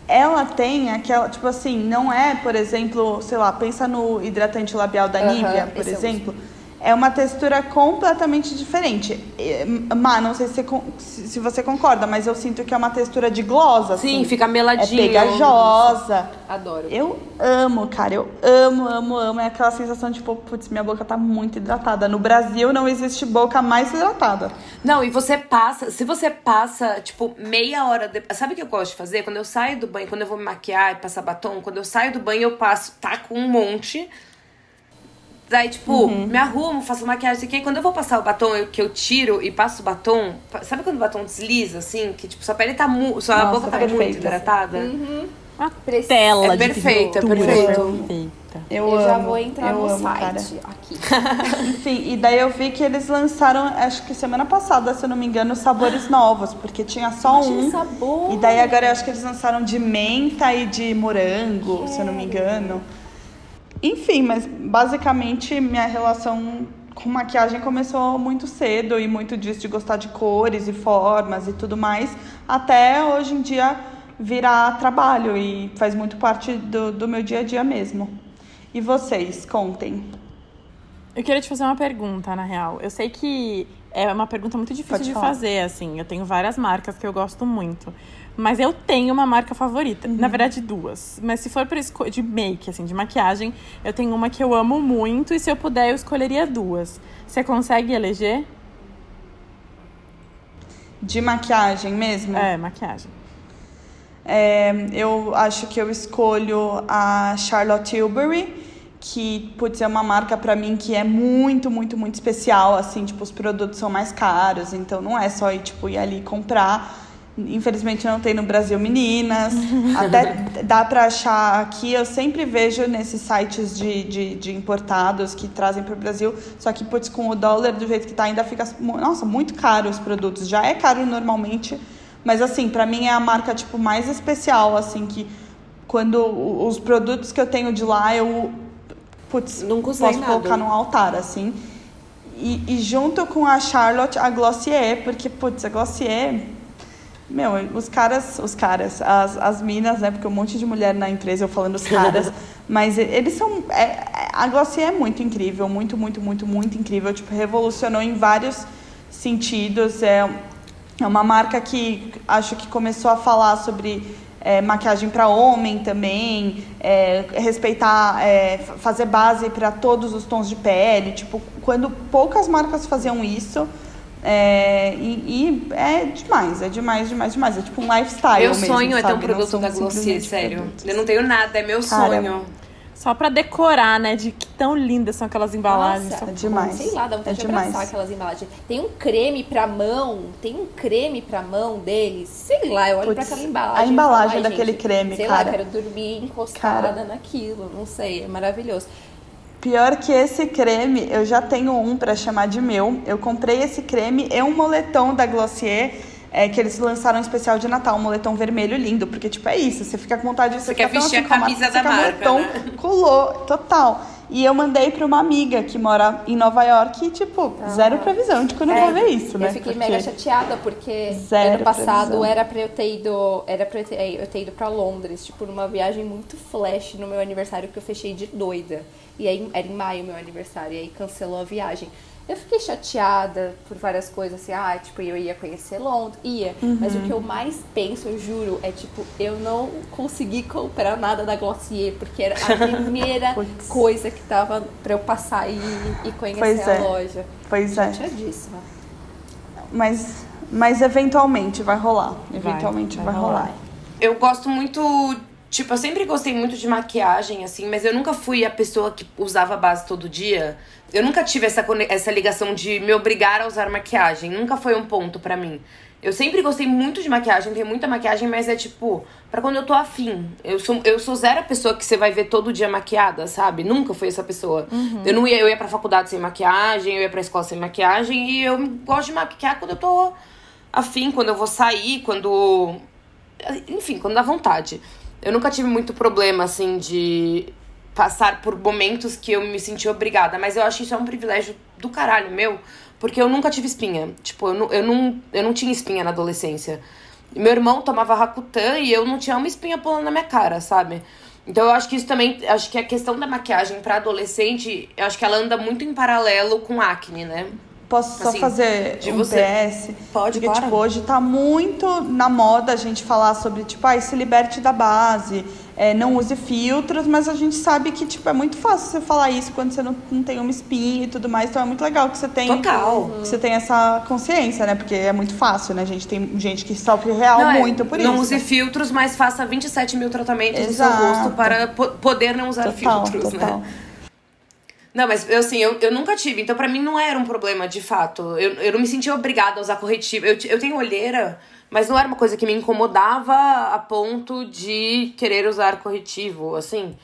Ela tem aquela, tipo assim, não é, por exemplo, sei lá, pensa no hidratante labial da Nivea, por exemplo. É é uma textura completamente diferente. Má, não sei se você, se você concorda, mas eu sinto que é uma textura de gloss, assim. Sim, fica meladinho. É pegajosa. Adoro. Eu amo, cara. Eu amo, amo, amo. É aquela sensação de, tipo, putz, minha boca tá muito hidratada. No Brasil não existe boca mais hidratada. Não, e você passa, se você passa, tipo, meia hora. De... Sabe o que eu gosto de fazer? Quando eu saio do banho, quando eu vou me maquiar e passar batom, quando eu saio do banho, eu passo, taco tá um monte Daí, tipo, uhum. me arrumo, faço maquiagem, que quando eu vou passar o batom, eu, que eu tiro e passo o batom, sabe quando o batom desliza, assim? Que, tipo, sua pele tá... Mu sua Nossa, boca tá perfeito. muito hidratada? Uhum. Uma tela É de perfeita, é perfeito. perfeita. Eu, Eu, já vou entrar eu no amo, cara. site aqui. Enfim, e daí eu vi que eles lançaram, acho que semana passada, se eu não me engano, sabores novos, porque tinha só Tinha um. sabor. E daí agora eu acho que eles lançaram de menta e de morango, se eu não me engano. Enfim, mas basicamente minha relação com maquiagem começou muito cedo e muito disso de gostar de cores e formas e tudo mais, até hoje em dia virar trabalho e faz muito parte do, do meu dia a dia mesmo. E vocês, contem. Eu queria te fazer uma pergunta, na real. Eu sei que é uma pergunta muito difícil Pode de falar. fazer, assim. Eu tenho várias marcas que eu gosto muito. Mas eu tenho uma marca favorita. Na verdade, duas. Mas se for esco- de make, assim, de maquiagem, eu tenho uma que eu amo muito. E se eu puder, eu escolheria duas. Você consegue eleger? De maquiagem mesmo? É, maquiagem. É, eu acho que eu escolho a Charlotte Tilbury, que, putz, é uma marca pra mim que é muito, muito, muito especial, assim, tipo, os produtos são mais caros, então não é só ir, tipo, ir ali comprar. Infelizmente não tem no Brasil meninas. Até dá pra achar aqui, eu sempre vejo nesses sites de, de, de importados que trazem pro Brasil, só que, putz, com o dólar do jeito que tá, ainda fica, nossa, muito caro os produtos. Já é caro normalmente, mas assim, pra mim é a marca tipo mais especial, assim, que quando o- os produtos que eu tenho de lá eu putz, usei posso nada. colocar no altar, assim. E, e junto com a Charlotte, a Glossier, porque putz, a Glossier meu, os caras, os caras, as, as minas, né? Porque um monte de mulher na empresa eu falando os caras. mas eles são. é- é- a Glossier é muito incrível, muito, muito, muito, muito incrível. Tipo, revolucionou em vários sentidos. É, é uma marca que acho que começou a falar sobre é, maquiagem para homem também, é, respeitar, é, fa- fazer base para todos os tons de pele. Tipo, quando poucas marcas faziam isso. É, e, e é demais, é demais, demais, demais. É tipo um lifestyle. Meu mesmo, sonho é ter um sabe? Produto da Glossier, sério. produtos. Eu não tenho nada, é meu Cara, sonho. Só pra decorar, né? De que tão lindas são aquelas embalagens. Nossa, São- É demais. Sei lá, dá vontade É de abraçar demais. aquelas embalagens. Tem um creme pra mão, tem um creme pra mão deles. Sei lá, eu olho pra Putz, aquela embalagem. a falo, embalagem "Ai, daquele gente, creme, sei cara. lá, quero dormir encostada Cara. naquilo. Não sei, é maravilhoso. Pior que esse creme, eu já tenho um pra chamar de meu. Eu comprei esse creme e um moletom da Glossier. É, que eles lançaram um especial de Natal, um moletom vermelho lindo, porque, tipo, é isso, você fica com vontade de Você você quer vestir assim a com camisa da marca, moletom, né? colou, total. E eu mandei pra uma amiga que mora em Nova York e, tipo, zero previsão de quando eu vou ver isso, né? Eu fiquei Porque- mega chateada porque Zero ano passado previsão. era pra eu ter ido. Era pra eu ter, eu ter ido pra Londres, tipo, numa viagem muito flash no meu aniversário que eu fechei de doida. E aí era em maio meu aniversário, e aí cancelou a viagem. Eu fiquei chateada por várias coisas, assim, ah, tipo, eu ia conhecer Londres, ia. Mas Uhum. o que eu mais penso, eu juro, é tipo, eu não consegui comprar nada da Glossier, porque era a primeira coisa que tava pra eu passar e, e conhecer Pois a é. loja. Pois é. Chateadíssima. Mas, mas eventualmente vai rolar. Vai, Eventualmente vai, vai rolar. rolar. Eu gosto muito. Tipo, eu sempre gostei muito de maquiagem, assim, mas eu nunca fui a pessoa que usava base todo dia. Eu nunca tive essa, essa ligação de me obrigar a usar maquiagem. Nunca foi um ponto pra mim. Eu sempre gostei muito de maquiagem, tenho muita maquiagem, mas é tipo, pra quando eu tô afim. Eu sou, eu sou zero a pessoa que você vai ver todo dia maquiada, sabe? Nunca fui essa pessoa. Eu não ia, eu ia pra faculdade sem maquiagem, eu ia pra escola sem maquiagem, e eu gosto de maquiar quando eu tô afim, quando eu vou sair, quando enfim, quando dá vontade. Eu nunca tive muito problema, assim, de passar por momentos que eu me senti obrigada, mas eu acho que isso é um privilégio do caralho meu, porque eu nunca tive espinha. Tipo, eu não, eu não, eu não tinha espinha na adolescência. Meu irmão tomava Rakutan e eu não tinha uma espinha pulando na minha cara, sabe? Então eu acho que isso também, acho que a questão da maquiagem pra adolescente, eu acho que ela anda muito em paralelo com acne, né? Posso só Assim, fazer de um você. PS? Pode, Porque, tipo, hoje tá muito na moda a gente falar sobre, tipo, ai, se liberte da base, é, não use filtros, mas a gente sabe que, tipo, é muito fácil você falar isso quando você não, não tem uma espinha e tudo mais, então é muito legal que você tem... Total. Que você tem essa consciência, né? Porque é muito fácil, né? A gente tem gente que sofre real Não, é, muito por não isso. use né? filtros, mas faça 27 mil tratamentos no Exato. seu rosto para po- poder não usar Total, filtros, total. né? Não, mas eu assim, eu, eu nunca tive, então pra mim não era um problema de fato. Eu, eu não me sentia obrigada a usar corretivo. Eu, eu tenho olheira, mas não era uma coisa que me incomodava a ponto de querer usar corretivo, assim.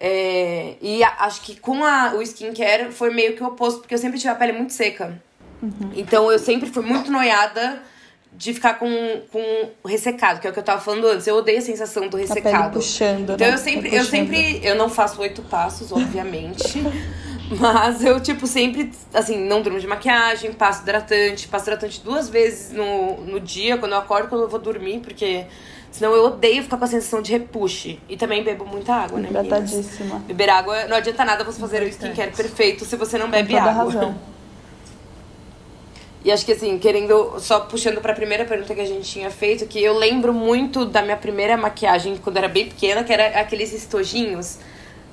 É, e a, acho que com a, o skincare foi meio que o oposto, porque eu sempre tive a pele muito seca. Uhum. Então eu sempre fui muito noiada de ficar com, com ressecado, que é o que eu tava falando antes. Eu odeio a sensação do ressecado. A pele puxando, então né? eu sempre, tá eu sempre, eu não faço oito passos, obviamente. mas eu, tipo, sempre, assim, não durmo de maquiagem, passo hidratante, passo hidratante duas vezes no, no dia, quando eu acordo, quando eu vou dormir, porque senão eu odeio ficar com a sensação de repuxe. E também bebo muita água, né? Hidratadíssima. Beber água, não adianta nada você fazer o skincare perfeito se você não bebe água. Razão. E acho que assim, querendo, só puxando para a primeira pergunta que a gente tinha feito, que eu lembro muito da minha primeira maquiagem quando era bem pequena, que era aqueles estojinhos.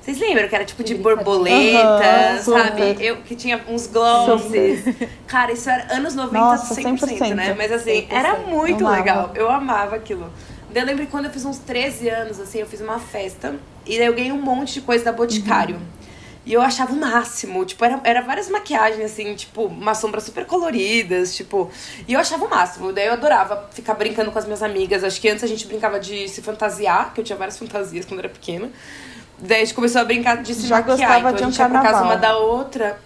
Vocês lembram que era tipo de borboleta, uhum, sabe? Eu que tinha uns glosses. Cara, isso era anos 90, Nossa, 100%, 100%, né? Mas assim, 100%. era muito legal. Eu amava aquilo. Daí eu lembro que quando eu fiz uns 13 anos, assim, eu fiz uma festa e daí eu ganhei um monte de coisa da Boticário. Uhum. E eu achava o máximo. Tipo, era, era várias maquiagens, assim, tipo, umas sombras super coloridas, tipo. E eu achava o máximo. Daí eu adorava ficar brincando com as minhas amigas. Acho que antes a gente brincava de se fantasiar, que eu tinha várias fantasias quando era pequena. Daí a gente começou a brincar de se Já maquiar. Gostava então de a gente ia pra casa uma da outra.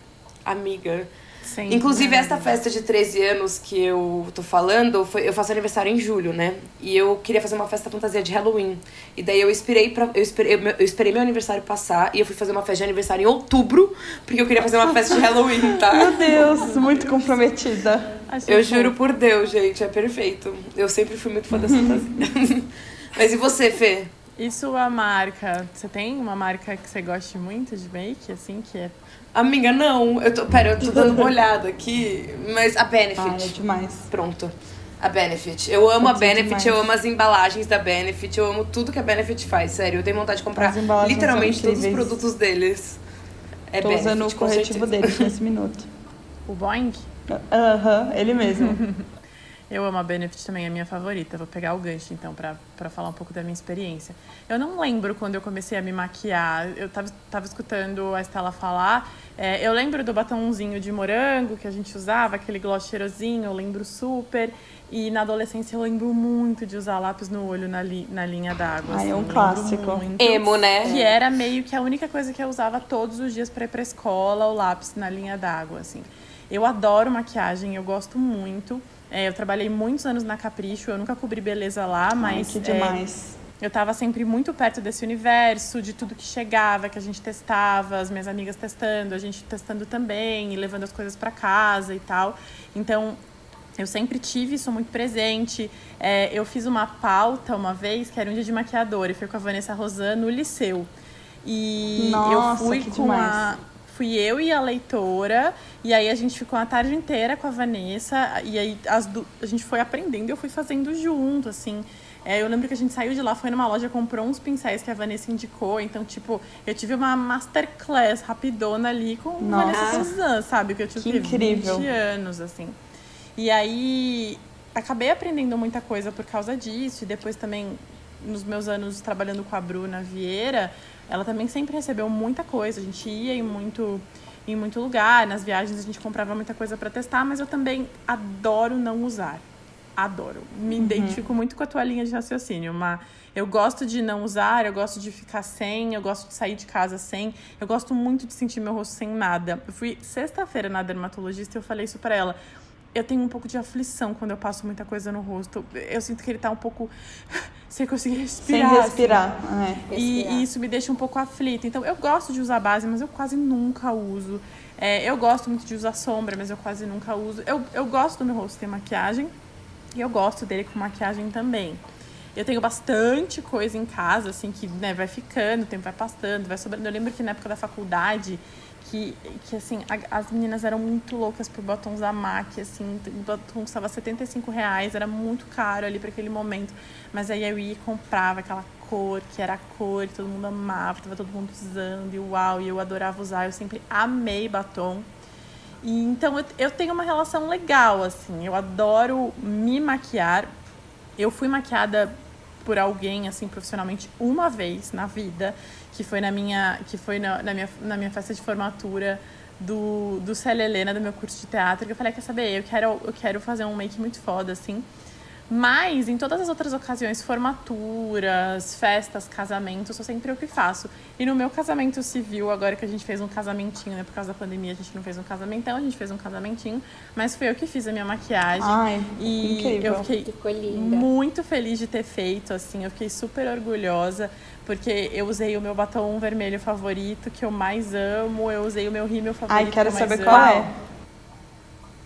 Amiga. Sim, Inclusive, é. essa festa de 13 anos que eu tô falando, foi, eu faço aniversário em julho, né? E eu queria fazer uma festa fantasia de Halloween. E daí eu esperei pra. Eu esperei, eu esperei meu aniversário passar e eu fui fazer uma festa de aniversário em outubro, porque eu queria fazer uma festa de Halloween, tá? Meu Deus, muito comprometida. eu juro por Deus, gente, é perfeito. Eu sempre fui muito fã dessa fantasia. Mas e você, Fê? E sua marca? Você tem uma marca que você goste muito de make, assim, que é Amiga, não. Eu tô, pera, eu tô dando uma olhada aqui. Mas a Benefit. Ah, é demais. Pronto. A Benefit. Eu amo a Benefit, demais. eu amo as embalagens da Benefit, eu amo tudo que a Benefit faz, sério. Eu tenho vontade de comprar literalmente todos os produtos deles. É Tô Benefit, usando o corretivo deles nesse minuto. O Boeing? Aham, uh -huh, ele mesmo. Eu amo a Benefit também, é a minha favorita. Vou pegar o gancho, então, para falar um pouco da minha experiência. Eu não lembro quando eu comecei a me maquiar. Eu tava, tava escutando a Estela falar. É, eu lembro do batomzinho de morango que a gente usava, aquele gloss cheirosinho, eu lembro super. E na adolescência eu lembro muito de usar lápis no olho na, li, na linha d'água. Ah, assim, é um clássico. Muito, Emo, né? Que era meio que a única coisa que eu usava todos os dias para ir pra escola, o lápis na linha d'água, assim. Eu adoro maquiagem, eu gosto muito. É, eu trabalhei muitos anos na Capricho, eu nunca cobri beleza lá, mas. Ai, que demais. É, eu estava sempre muito perto desse universo, de tudo que chegava, que a gente testava, as minhas amigas testando, a gente testando também, e levando as coisas para casa e tal. Então, eu sempre tive isso muito presente. É, eu fiz uma pauta uma vez, que era um dia de maquiador, e foi com a Vanessa Rosan no Liceu. E Nossa, eu fui com demais. a fui eu e a leitora, e aí a gente ficou a tarde inteira com a Vanessa, e aí as do... a gente foi aprendendo e eu fui fazendo junto, assim. É, eu lembro que a gente saiu de lá, foi numa loja, comprou uns pincéis que a Vanessa indicou. Então, tipo, eu tive uma masterclass rapidona ali com Nossa. Vanessa Suzan, sabe? Que eu tive que incrível. 20 anos, assim. E aí, acabei aprendendo muita coisa por causa disso. E depois também, nos meus anos trabalhando com a Bruna Vieira, ela também sempre recebeu muita coisa. A gente ia em muito em muito lugar, nas viagens a gente comprava muita coisa para testar, mas eu também adoro não usar. Adoro. Me uhum. identifico muito com a tua linha de raciocínio, mas eu gosto de não usar, eu gosto de ficar sem, eu gosto de sair de casa sem, eu gosto muito de sentir meu rosto sem nada. Eu fui sexta-feira na dermatologista e eu falei isso para ela eu tenho um pouco de aflição quando eu passo muita coisa no rosto. Eu sinto que ele tá um pouco sem conseguir respirar. Sem respirar. Assim. É. E, e, isso me deixa um pouco aflita. Então, eu gosto de usar base, mas eu quase nunca uso. É, eu gosto muito de usar sombra, mas eu quase nunca uso. Eu, eu gosto do meu rosto ter maquiagem e eu gosto dele com maquiagem também. Eu tenho bastante coisa em casa, assim, que né, vai ficando, o tempo vai passando, vai sobrando. Eu lembro que na época da faculdade que, que assim, a, as meninas eram muito loucas por batons da MAC, assim, o batom custava 75 reais, era muito caro ali para aquele momento. Mas aí eu ia e comprava aquela cor, que era a cor que todo mundo amava, tava todo mundo usando, e uau, e eu adorava usar, eu sempre amei batom. E, então eu, eu tenho uma relação legal, assim, eu adoro me maquiar. Eu fui maquiada por alguém, assim, profissionalmente, uma vez na vida, que foi na minha, que foi na, na minha, na minha festa de formatura do, do Célia Helena, do meu curso de teatro, que eu falei, quer saber, eu quero, eu quero fazer um make muito foda, assim. Mas em todas as outras ocasiões, formaturas, festas, casamentos, sou sempre eu que faço. E no meu casamento civil, agora que a gente fez um casamentinho, né? Por causa da pandemia, a gente não fez um casamentão, a gente fez um casamentinho. Mas foi eu que fiz a minha maquiagem. Ai, e incrível. eu fiquei Ficou linda. muito feliz de ter feito, assim. Eu fiquei super orgulhosa, porque eu usei o meu batom vermelho favorito, que eu mais amo. Eu usei o meu rímel favorito. Ai, quero que eu mais saber amo. qual é.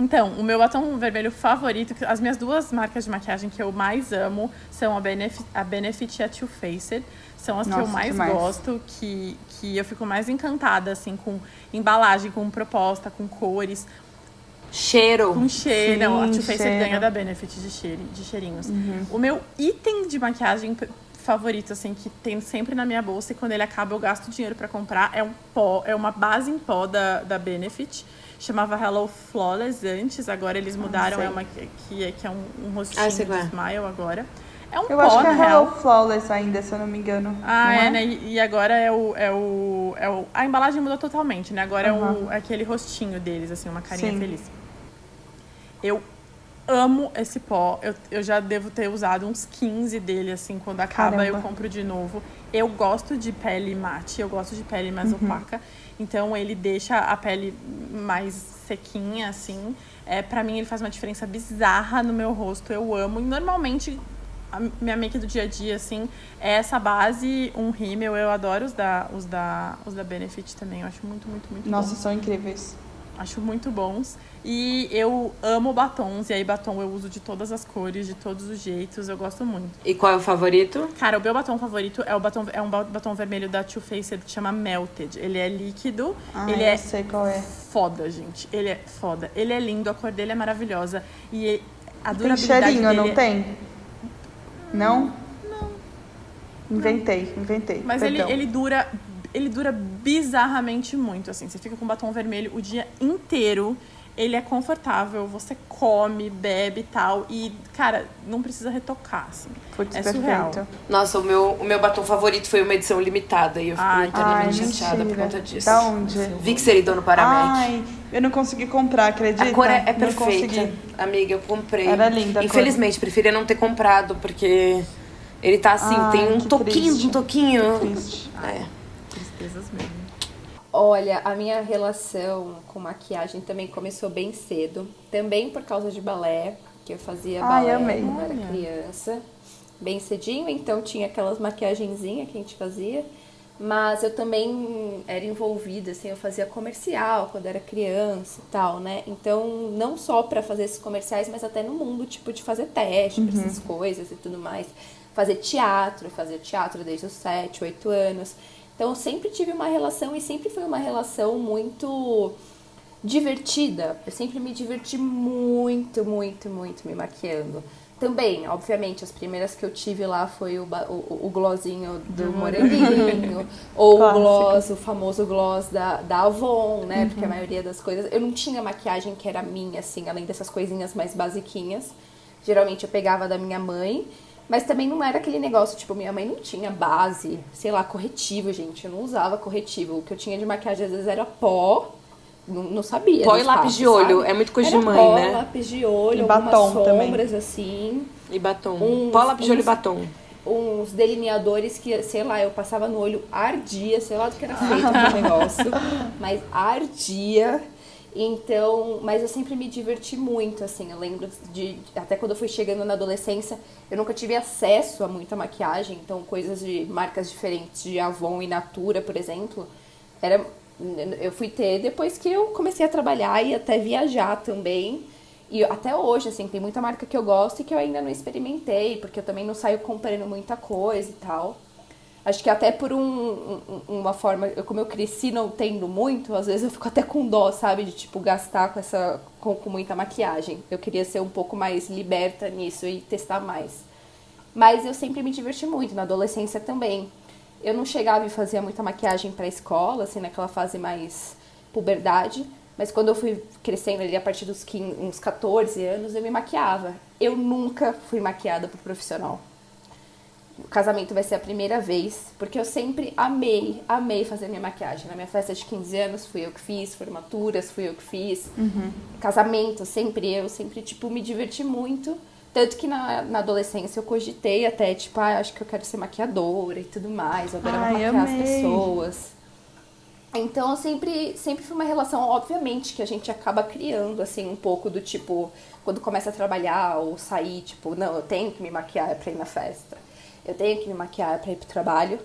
Então, o meu batom vermelho favorito, as minhas duas marcas de maquiagem que eu mais amo são a Benefit, a Benefit e a Too Faced. São as que eu Nossa, mais demais. gosto, que, que eu fico mais encantada, assim, com embalagem, com proposta, com cores, Cheiro. com cheiro. Sim, Não, a Too Faced ganha da Benefit de, cheiro, de cheirinhos. Uhum. O meu item de maquiagem favorito, assim, que tem sempre na minha bolsa e quando ele acaba eu gasto dinheiro pra comprar, é um pó, é uma base em pó da, da Benefit. Chamava Hello Flawless antes, agora eles mudaram, sei. é uma que, que é, que é um, um rostinho Ah, de qual é. smile agora. É um Eu pó, acho que é real. Hello Flawless ainda, se eu não me engano. Ah, não é, né? E agora é o, é o, é o. A embalagem mudou totalmente, né? Agora é, o, é aquele rostinho deles, assim, uma carinha Sim. feliz. Eu amo esse pó. Eu, eu já devo ter usado uns 15 dele, assim, quando acaba eu Caramba. compro de novo. Eu gosto de pele mate, eu gosto de pele mais opaca. Então ele deixa a pele mais sequinha, assim. É, para mim ele faz uma diferença bizarra no meu rosto. Eu amo. E normalmente a minha make do dia a dia, assim, é essa base, um rímel. Eu adoro os da, os da, os da Benefit também. Eu acho muito, muito, muito Nossa, bom. são incríveis. Acho muito bons. E eu amo batons. E aí, batom eu uso de todas as cores, de todos os jeitos. Eu gosto muito. E qual é o favorito? Cara, o meu batom favorito é o batom, é um ba- batom vermelho da Too Faced que chama Melted. Ele é líquido. Ah, ele eu é sei qual é. foda, gente. Ele é foda. Ele é lindo, a cor dele é maravilhosa. E a Tem durabilidade cheirinho, dele não é- tem? Não? Não. Inventei, inventei. Mas ele, ele dura ele dura bizarramente muito, assim. Você fica com batom vermelho o dia inteiro. Ele é confortável, você come, bebe e tal. E, cara, não precisa retocar, assim. Putz, é perfeito. surreal. Nossa, o meu, o meu batom favorito foi uma edição limitada e eu Ai, eternamente Ai, chateada por mentira. conta disso. Da onde? Vixer do Paramount. Ai, eu não consegui comprar, acredita? A cor é, é Não perfeita. consegui. Amiga, eu comprei. Era linda a cor. Infelizmente, preferia não ter comprado, porque ele tá assim, Ai, tem um que toquinho, triste. um toquinho. Triste. É. Mesmo. Olha, a minha relação com maquiagem também começou bem cedo. Também por causa de balé, que eu fazia Ai, balé amei. quando era criança. Bem cedinho, então tinha aquelas maquiagenzinhas que a gente fazia. Mas eu também era envolvida, assim, eu fazia comercial quando era criança e tal, né? Então, não só pra fazer esses comerciais, mas até no mundo, tipo, de fazer teste pra essas coisas e tudo mais. Fazer teatro, fazer teatro desde os 7, 8 anos. Então, eu sempre tive uma relação e sempre foi uma relação muito divertida. Eu sempre me diverti muito, muito, muito me maquiando. Também, obviamente, as primeiras que eu tive lá foi o, o, o glossinho do moranguinho, ou o gloss, o famoso gloss da, da Avon, né? Porque a maioria das coisas. Eu não tinha maquiagem que era minha, assim, além dessas coisinhas mais basiquinhas. Geralmente eu pegava da minha mãe. Mas também não era aquele negócio, tipo, minha mãe não tinha base, sei lá, corretivo, gente. Eu não usava corretivo. O que eu tinha de maquiagem às vezes era pó. Não, não sabia. Pó e lápis passos, de olho, sabe? é muito coisa era de mãe, pó, né? lápis de olho, E batom também. sombras assim. E batom. Uns- Pó, lápis de olho e batom. Uns delineadores que, sei lá, eu passava no olho, ardia, sei lá do que era feito aquele negócio. Mas ardia. Então, mas eu sempre me diverti muito, assim. Eu lembro de. Até quando eu fui chegando na adolescência, eu nunca tive acesso a muita maquiagem. Então, coisas de marcas diferentes, de Avon e Natura, por exemplo, era. Eu fui ter depois que eu comecei a trabalhar e até viajar também. E até hoje, assim, tem muita marca que eu gosto e que eu ainda não experimentei, porque eu também não saio comprando muita coisa e tal. Acho que até por um, um- uma forma, eu, como eu cresci não tendo muito, às vezes eu fico até com dó, sabe? De, tipo, gastar com essa com, com muita maquiagem. Eu queria ser um pouco mais liberta nisso e testar mais. Mas eu sempre me diverti muito, na adolescência também. Eu não chegava e fazia muita maquiagem pra escola, assim, naquela fase mais puberdade. Mas quando eu fui crescendo ali, a partir dos 15, uns 14 anos, eu me maquiava. Eu nunca fui maquiada por profissional. O casamento vai ser a primeira vez, porque eu sempre amei, amei fazer minha maquiagem. Na minha festa de 15 anos fui eu que fiz, formaturas fui eu que fiz, Uhum. casamento sempre eu, sempre, tipo, me diverti muito. Tanto que na, na adolescência eu cogitei até, tipo, ah, acho que eu quero ser maquiadora e tudo mais, eu adorava Ai, maquiar as amei. pessoas. Então, sempre, sempre foi uma relação, obviamente, que a gente acaba criando, assim, um pouco do tipo, quando começa a trabalhar ou sair, tipo, não, eu tenho que me maquiar pra ir na festa, eu tenho que me maquiar pra ir pro trabalho.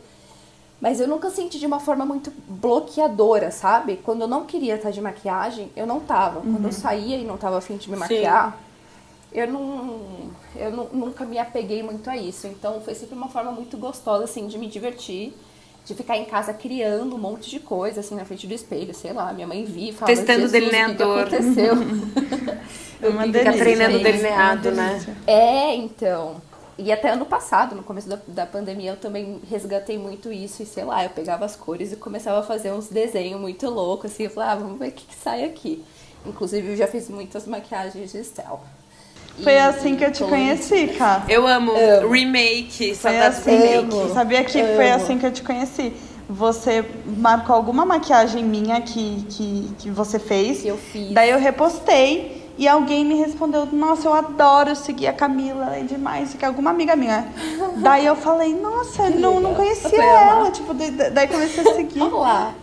Mas eu nunca senti de uma forma muito bloqueadora, sabe? Quando eu não queria estar de maquiagem, eu não tava. Quando eu saía e não tava afim de me maquiar, eu não. Eu nu- nunca me apeguei muito a isso. Então foi sempre uma forma muito gostosa, assim, de me divertir. De ficar em casa criando um monte de coisa, assim, na frente do espelho, sei lá. Minha mãe via e falava, Testando "Jesus, o que que delineador." aconteceu? É uma Eu Fica delícia, treinando delineado, é uma né? É, então. E até ano passado, no começo da, da pandemia, eu também resgatei muito isso. E sei lá, eu pegava as cores e começava a fazer uns desenhos muito loucos, assim. Eu falava, ah, vamos ver o que, que sai aqui. Inclusive, eu já fiz muitas maquiagens de Estel. Foi E- assim que eu te conheci, cara. Eu amo, Amo. remake, Foi assim, remake. sabia que foi Amo. assim que eu te conheci. Você marcou alguma maquiagem minha que, que, que você fez. Que eu fiz. Daí eu repostei e alguém me respondeu: Nossa, eu adoro seguir a Camila, é demais. Que alguma amiga minha. daí eu falei: Nossa, não, não conhecia ela. ela. Tipo, daí, comecei a seguir. Vamos lá.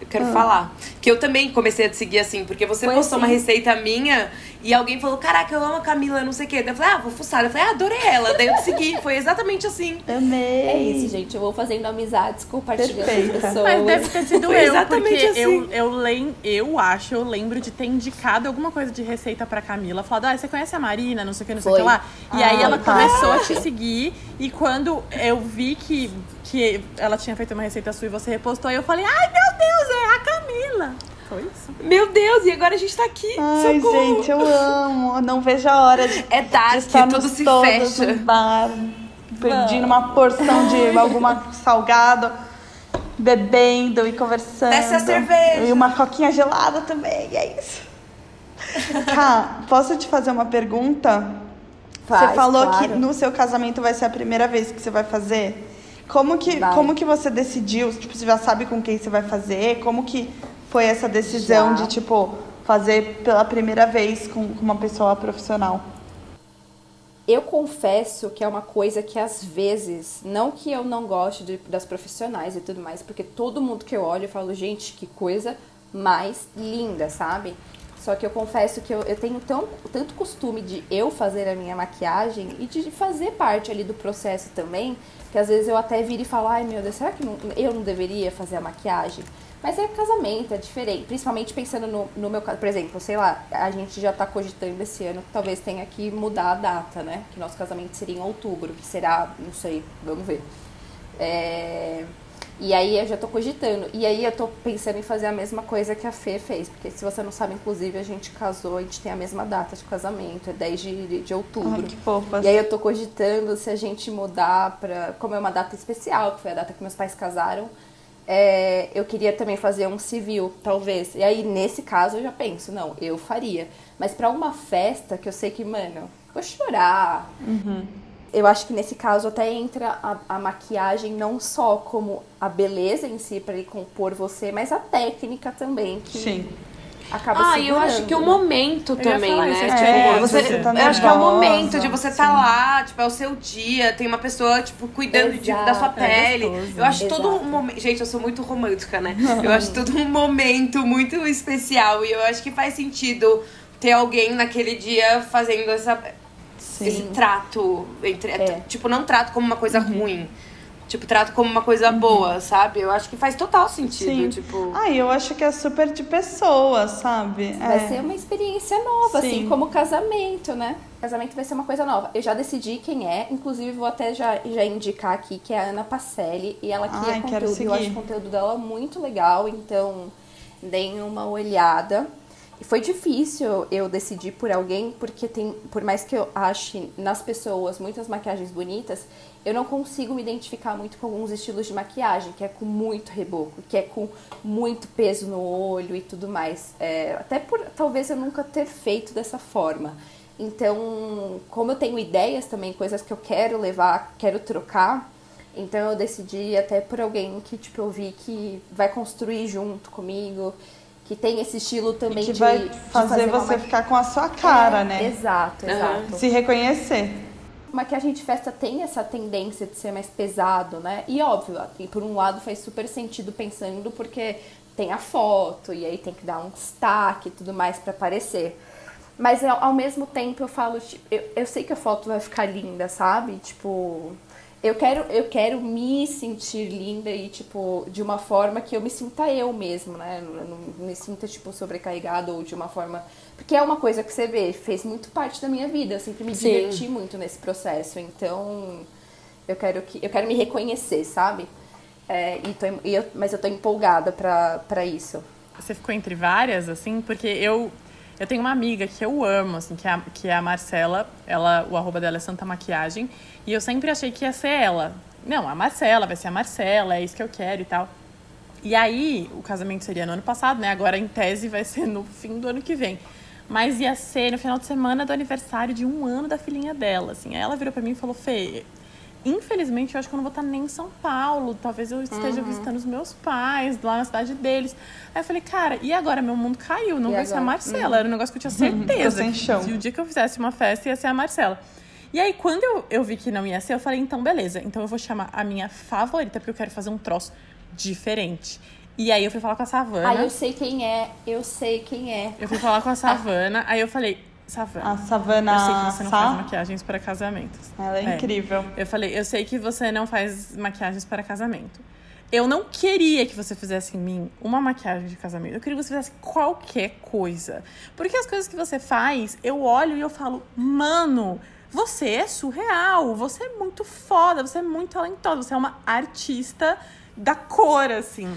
Eu quero falar. Que eu também comecei a te seguir assim, porque você Foi postou uma assim. receita minha e alguém falou: Caraca, eu amo a Camila, não sei o quê. Daí eu falei: Ah, vou fuçar. Eu falei: Ah, adorei ela. Daí eu te segui. Foi exatamente assim. Amei. É isso, gente. Eu vou fazendo amizades, compartilhando Perfeita. pessoas. Mas deve ter sido Foi eu, exatamente porque assim. eu, eu, lem, eu acho, eu lembro de ter indicado alguma coisa de receita pra Camila. Falado, ah, você conhece a Marina, não sei o que, não sei o Foi. que lá. E Ah, aí ela tá. começou a te seguir. E quando eu vi que, que ela tinha feito uma receita sua e você repostou, aí eu falei, ai meu Deus, é a Camila. Foi isso. Meu Deus, e agora a gente tá aqui. Ai, Socorro. gente, eu amo. Não vejo a hora de, É de dark, estar tudo se fecha. no bar, pedindo uma porção de alguma salgado, bebendo e conversando. Desce a cerveja. E uma coquinha gelada também, e é isso. Cá, posso te fazer uma pergunta? Faz, você falou claro. que no seu casamento vai ser a primeira vez que você vai fazer. Como que, Vai. como que você decidiu? Tipo, você já sabe com quem você vai fazer? Como que foi essa decisão Já. de, tipo, fazer pela primeira vez com, com uma pessoa profissional? Eu confesso que é uma coisa que às vezes, não que eu não goste de- das profissionais e tudo mais, porque todo mundo que eu olho eu falo, gente, que coisa mais linda, sabe? Só que eu confesso que eu, eu tenho tão, tanto costume de eu fazer a minha maquiagem e de fazer parte ali do processo também, que às vezes eu até viro e falo, ai meu Deus, será que não- eu não deveria fazer a maquiagem? Mas é casamento, é diferente. Principalmente pensando no, no meu caso. Por exemplo, sei lá, a gente já tá cogitando esse ano que talvez tenha que mudar a data, né? Que nosso casamento seria em outubro, que será, não sei, vamos ver. É, E aí eu já tô cogitando. E aí eu tô pensando em fazer a mesma coisa que a Fê fez. Porque se você não sabe, inclusive, a gente casou, a gente tem a mesma data de casamento, é 10 de, de outubro. Ai, que fofas. E aí eu tô cogitando se a gente mudar pra. Como é uma data especial, que foi a data que meus pais casaram, é, eu queria também fazer um civil, talvez. E aí, nesse caso, eu já penso, não, eu faria. Mas pra uma festa que eu sei que, mano, vou chorar. Eu acho que nesse caso até entra a, a maquiagem não só como a beleza em si, pra ele compor você, mas a técnica também, que Sim. Acaba Ah, e eu acho que o segurando, momento ia também, né? isso, Tipo, é, você, você tá eu acho que é o momento de você estar sim. lá, tipo, é o seu dia, tem uma pessoa, tipo, cuidando de- da sua Exato, é pele. gostoso. eu acho todo Exato. um momento. Gente, eu sou muito romântica, né? Eu acho todo um momento muito especial. E eu acho que faz sentido ter alguém naquele dia fazendo essa, esse Sim. trato entre. É. Tipo, não trato como uma coisa Uhum. ruim. Tipo, trato como uma coisa boa, sabe? Eu acho que faz total sentido. Sim. Tipo. Ah, eu acho que é super de pessoa, sabe? Vai É. ser uma experiência nova, Sim. assim como casamento, né? Casamento vai ser uma coisa nova. Eu já decidi quem é, inclusive vou até já, já indicar aqui que é a Ana Pacelli e ela cria Ai, quero conteúdo. Eu acho o conteúdo dela muito legal, então deem uma olhada. E foi difícil eu decidir por alguém, porque tem, por mais que eu ache nas pessoas muitas maquiagens bonitas, eu não consigo me identificar muito com alguns estilos de maquiagem, que é com muito reboco, que é com muito peso no olho e tudo mais. É, até por talvez eu nunca ter feito dessa forma. Então, como eu tenho ideias também, coisas que eu quero levar, quero trocar, então eu decidi até por alguém que tipo eu vi que vai construir junto comigo, que tem esse estilo também que de vai de fazer, você ma- ficar com a sua cara, É, né? Exato, exato. Se reconhecer. Maquiagem de festa tem essa tendência de ser mais pesado, né? E óbvio, e por um lado faz super sentido pensando porque tem a foto e aí tem que dar um destaque e tudo mais pra aparecer. Mas ao, ao mesmo tempo eu falo, tipo, eu, eu sei que a foto vai ficar linda, sabe? Tipo, eu quero, eu quero me sentir linda e, tipo, de uma forma que eu me sinta eu mesmo, né? Eu não me sinta, tipo, sobrecarregada ou de uma forma. Porque é uma coisa que você vê, fez muito parte da minha vida. Eu sempre me Sim. diverti muito nesse processo. Então, eu quero, que, eu quero me reconhecer, sabe? É, e tô, e eu, mas eu tô empolgada pra, pra isso. Você ficou entre várias, assim? Porque eu, eu tenho uma amiga que eu amo, assim, que é a, que é a Marcela. Ela, o arroba dela é Santa Maquiagem. E eu sempre achei que ia ser ela. Não, a Marcela, vai ser a Marcela, é isso que eu quero e tal. E aí, o casamento seria no ano passado, né? Agora, em tese, vai ser no fim do ano que vem. Mas ia ser no final de semana do aniversário de um ano da filhinha dela, assim. Aí ela virou pra mim e falou, Fê, infelizmente, eu acho que eu não vou estar nem em São Paulo. Talvez eu esteja Uhum. visitando os meus pais, lá na cidade deles. Aí eu falei, cara, e agora? Meu mundo caiu, não E vai ser a agora? Marcela. Era um negócio que eu tinha certeza. Ficou sem chão. que o dia que eu fizesse uma festa, ia ser a Marcela. E aí, quando eu, eu vi que não ia ser, eu falei, então, beleza. Então eu vou chamar a minha favorita, porque eu quero fazer um troço diferente. E aí eu fui falar com a Savana. Aí eu sei quem é, eu sei quem é. Eu fui falar com a Savana, aí eu falei, Savana, A Savana eu sei que você não Sá, faz maquiagens para casamentos. ela é, incrível. Eu falei, eu sei que você não faz maquiagens para casamento. Eu não queria que você fizesse em mim uma maquiagem de casamento. Eu queria que você fizesse qualquer coisa. Porque as coisas que você faz, eu olho e eu falo, mano, você é surreal, você é muito foda, você é muito talentosa, você é uma artista da cor, assim.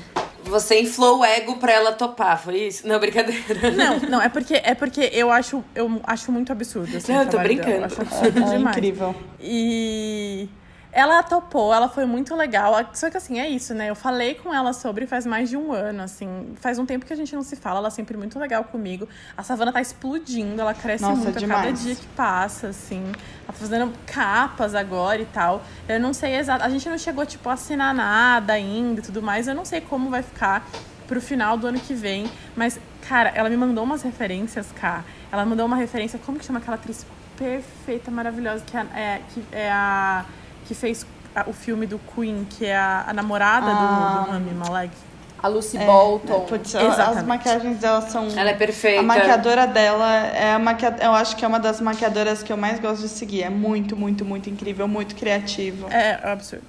Você inflou o ego pra ela topar, foi isso? Não, brincadeira. Não, não, é porque, é porque eu acho, eu acho muito absurdo. Assim, Não, eu tô trabalho dela. brincando. Eu acho absurdo É demais. incrível. E ela topou, ela foi muito legal. Só que assim, é isso, né? Eu falei com ela sobre faz mais de um ano, assim. Faz um tempo que a gente não se fala, ela é sempre muito legal comigo. A Savana tá explodindo, ela cresce Nossa, muito a cada dia que passa, assim. Ela tá fazendo capas agora e tal. Eu não sei exato. A gente não chegou, tipo, a assinar nada ainda e tudo mais. Eu não sei como vai ficar pro final do ano que vem. Mas, cara, ela me mandou umas referências, cá. Ela mandou uma referência, como que chama aquela atriz perfeita, maravilhosa, que é, é- que é a. que fez a- o filme do Queen, que é a, a namorada Ah. do, do Rami Malek. A Lucy Bolton. Putz, as maquiagens dela são. Ela é perfeita. A maquiadora dela é a maquia... eu acho que é uma das maquiadoras que eu mais gosto de seguir. É muito, muito, muito incrível, muito criativo. É, é absurdo.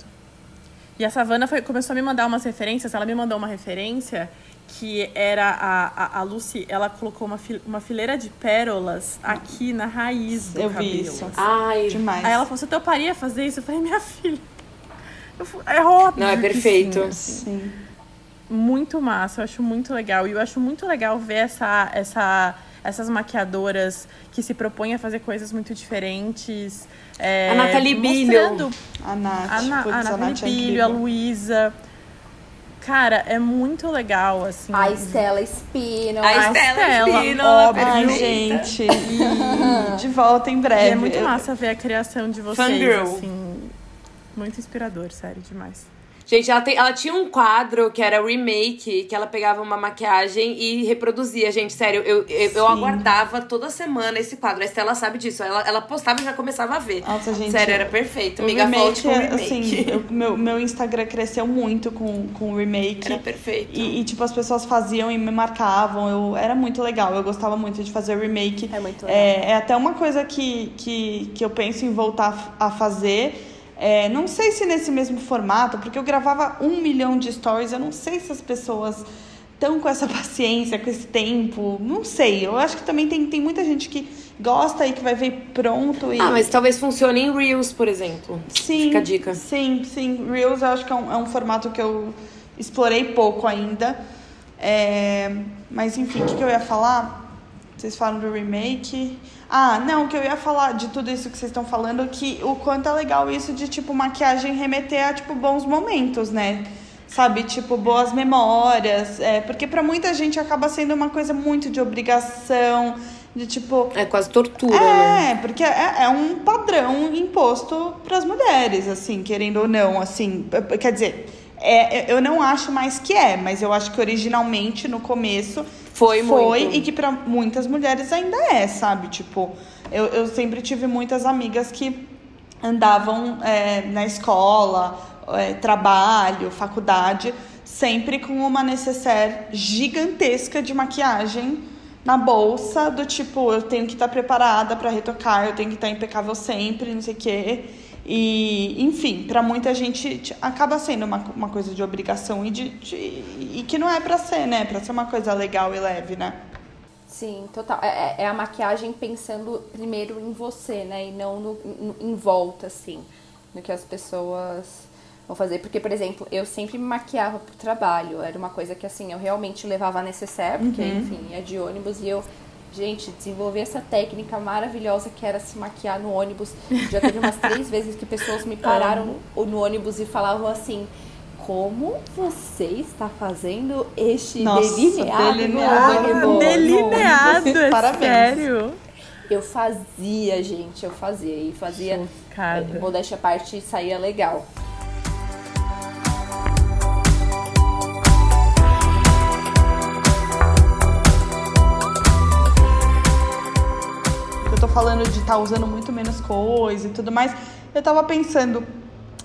E a Savana foi, começou a me mandar umas referências. Ela me mandou uma referência que era a, a, a Lucy, ela colocou uma, fi- uma fileira de pérolas aqui na raiz do Eu vi cabelo. isso. Ai, Demais. Aí ela falou, você toparia fazer isso? Eu falei, minha filha. eu fu- é óbvio. Não, é perfeito. sim, assim. Sim. Muito massa, eu acho muito legal. E eu acho muito legal ver essa, essa, essas maquiadoras que se propõem a fazer coisas muito diferentes. é, A Nathalie Bilho. mostrando A Nath. A, Na, a Nathalie Nath é Bilho, a. Luísa. Cara, é muito legal, assim. A Estela Espino. A Estela Espínola, óbvio. Ai, perfeita. gente. De volta em E breve. é muito massa ver a criação de vocês, Fangirl. assim. Muito inspirador, sério, demais. Gente, ela, tem- ela tinha um quadro que era remake, que ela pegava uma maquiagem e reproduzia. Gente, sério, eu, eu, eu aguardava toda semana esse quadro. A Estela sabe disso. Ela, ela postava e já começava a ver. Nossa, gente. Sério, era perfeito. O Amiga, volte remake, com o remake. assim, eu- meu, meu Instagram cresceu muito com, com o remake. Era perfeito. E, e, tipo, as pessoas faziam e me marcavam. Eu, era muito legal. Eu gostava muito de fazer remake. É muito legal. É, é até uma coisa que, que, que eu penso em voltar a fazer. É, não sei se nesse mesmo formato, porque eu gravava um milhão de stories. Eu não sei se as pessoas estão com essa paciência, com esse tempo. Não sei. Eu acho que também tem, tem muita gente que gosta e que vai ver pronto. E... Ah, mas talvez funcione em Reels, por exemplo. Sim. Fica a dica. Sim, sim. Reels eu acho que é um, é um formato que eu explorei pouco ainda. É, mas enfim, o que, que eu ia falar? Vocês falam do remake. Ah, não, o que eu ia falar de tudo isso que vocês estão falando, que o quanto é legal isso de, tipo, maquiagem remeter a, tipo, bons momentos, né? Sabe, tipo, boas memórias. É, porque pra muita gente acaba sendo uma coisa muito de obrigação. De tipo. É quase tortura, é, né? É, porque é, é um padrão imposto para as mulheres, assim, querendo ou não, assim. Quer dizer, é, eu não acho mais que é, mas eu acho que originalmente, no começo, foi, foi muito. e que para muitas mulheres ainda é, sabe? Tipo, eu, eu sempre tive muitas amigas que andavam é, na escola, é, trabalho, faculdade, sempre com uma necessaire gigantesca de maquiagem na bolsa, do tipo, eu tenho que estar preparada para retocar, eu tenho que estar impecável sempre, não sei o quê. E, enfim, para muita gente acaba sendo uma, uma coisa de obrigação e, de, de e que não é para ser, né? Para ser uma coisa legal e leve, né? Sim, total. É, é, a maquiagem pensando primeiro em você, né? E não no, no, em volta, assim, no que as pessoas vão fazer. Porque, por exemplo, eu sempre me maquiava pro trabalho. Era uma coisa que, assim, eu realmente levava a necessaire, porque, uhum. enfim, é de ônibus e eu Gente, desenvolver essa técnica maravilhosa que era se maquiar no ônibus. Já teve umas três vezes que pessoas me pararam no ônibus e falavam assim: Como você está fazendo este Nossa, delineado, delineado no ônibus? Delineado, é Parabéns. sério? Eu fazia, gente, eu fazia. E fazia. Chocada. Modéstia à parte, saía legal. Falando de estar tá usando muito menos coisa e tudo mais, eu tava pensando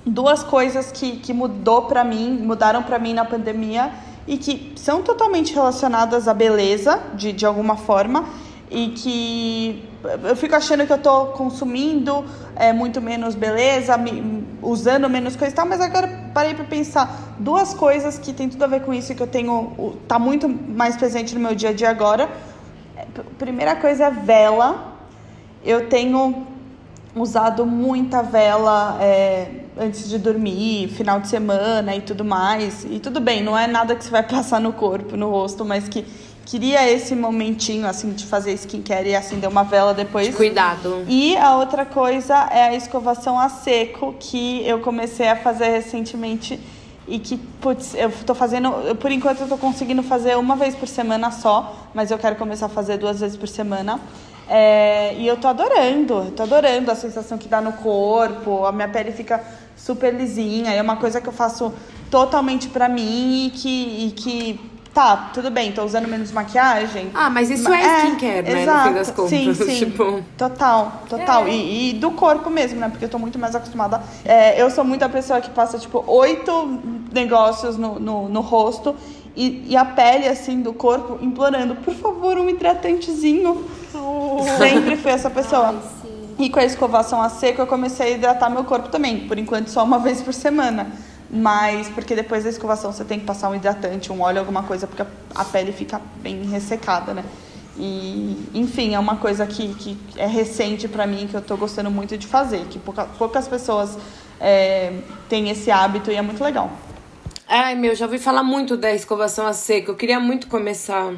duas coisas que, que mudou para mim, mudaram para mim na pandemia e que são totalmente relacionadas à beleza, de, de alguma forma, e que eu fico achando que eu tô consumindo é, muito menos beleza, me, usando menos coisa e tal, mas agora parei para pensar duas coisas que tem tudo a ver com isso e que eu tenho, tá muito mais presente no meu dia a dia agora. Primeira coisa é vela, eu tenho usado muita vela é, antes de dormir, final de semana e tudo mais. E tudo bem, não é nada que você vai passar no corpo, no rosto, mas que queria esse momentinho assim de fazer skincare e acender uma vela depois. De cuidado. E a outra coisa é a escovação a seco que eu comecei a fazer recentemente e que, putz, eu tô fazendo, por enquanto eu tô conseguindo fazer uma vez por semana só, mas eu quero começar a fazer duas vezes por semana. É, e eu tô adorando, tô adorando a sensação que dá no corpo, a minha pele fica super lisinha, é uma coisa que eu faço totalmente pra mim e que, e que tá, tudo bem, tô usando menos maquiagem. Ah, mas isso é, é skincare, né? Exato. No fim das contas. Sim, sim. tipo... Total, total. É. E, e, do corpo mesmo, né? Porque eu tô muito mais acostumada. É, eu sou muita pessoa que passa, tipo, oito negócios no, no, no rosto e, e, a pele, assim, do corpo implorando, por favor, um hidratantezinho. Sempre fui essa pessoa. Ai, e com a escovação a seco, eu comecei a hidratar meu corpo também. Por enquanto, só uma vez por semana. Mas, porque depois da escovação você tem que passar um hidratante, um óleo, alguma coisa, porque a pele fica bem ressecada, né? E, enfim, é uma coisa que, que é recente para mim, que eu tô gostando muito de fazer. Que pouca, poucas pessoas é, têm esse hábito e é muito legal. Ai, meu, já ouvi falar muito da escovação a seco. Eu queria muito começar.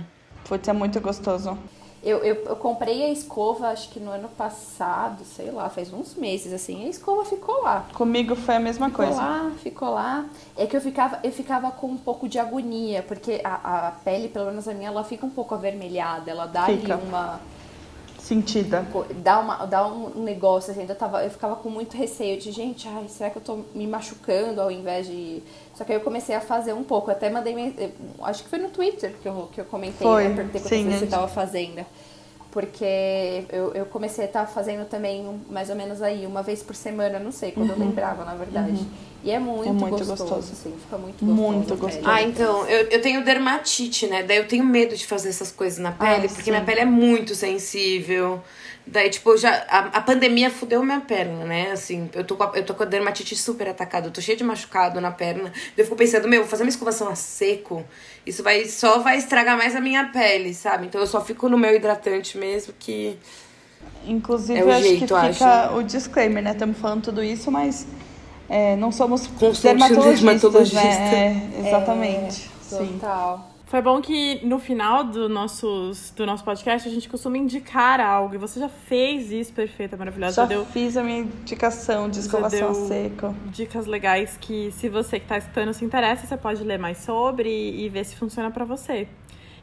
Putz, é muito gostoso. Eu, eu, eu, comprei a escova, acho que no ano passado, sei lá, faz uns meses, assim. A escova ficou lá. Comigo foi a mesma ficou coisa. Ficou lá, ficou lá. É que eu ficava, eu ficava com um pouco de agonia, porque a, a pele, pelo menos a minha, ela fica um pouco avermelhada. Ela dá fica. ali uma sentida. Dá, uma, dá um negócio, assim, eu, tava, eu ficava com muito receio de, gente, ai, será que eu tô me machucando ao invés de. Só que aí eu comecei a fazer um pouco. Até mandei. Acho que foi no Twitter que eu, que eu comentei, foi. né? Perguntei pra Sim, você né? tava fazendo porque eu, eu comecei a estar tá fazendo também mais ou menos aí, uma vez por semana, não sei, quando uhum. eu lembrava, na verdade. Uhum. E é muito, é muito gostoso, gostoso, assim, fica muito gostoso. Muito gostoso. Ah, então, eu, eu tenho dermatite, né? Daí eu tenho medo de fazer essas coisas na pele, Ai, porque sim. minha pele é muito sensível. Daí, tipo, já, a, a pandemia fudeu minha perna, né? Assim, eu tô, com a, eu tô com a dermatite super atacada, eu tô cheia de machucado na perna. Daí eu fico pensando, meu, vou fazer uma escovação a seco, isso vai só vai estragar mais a minha pele, sabe? Então eu só fico no meu hidratante mesmo, que. Inclusive, é o acho jeito, que fica acho. o disclaimer, né? Estamos falando tudo isso, mas é, não somos dermatologistas, dermatologista. né? É, exatamente. É, total. Foi bom que no final do, nossos, do nosso podcast a gente costuma indicar algo. E você já fez isso perfeita, maravilhosa. Já, já deu, fiz a minha indicação de escovação seca. Dicas legais que, se você que está escutando se interessa, você pode ler mais sobre e, e ver se funciona para você.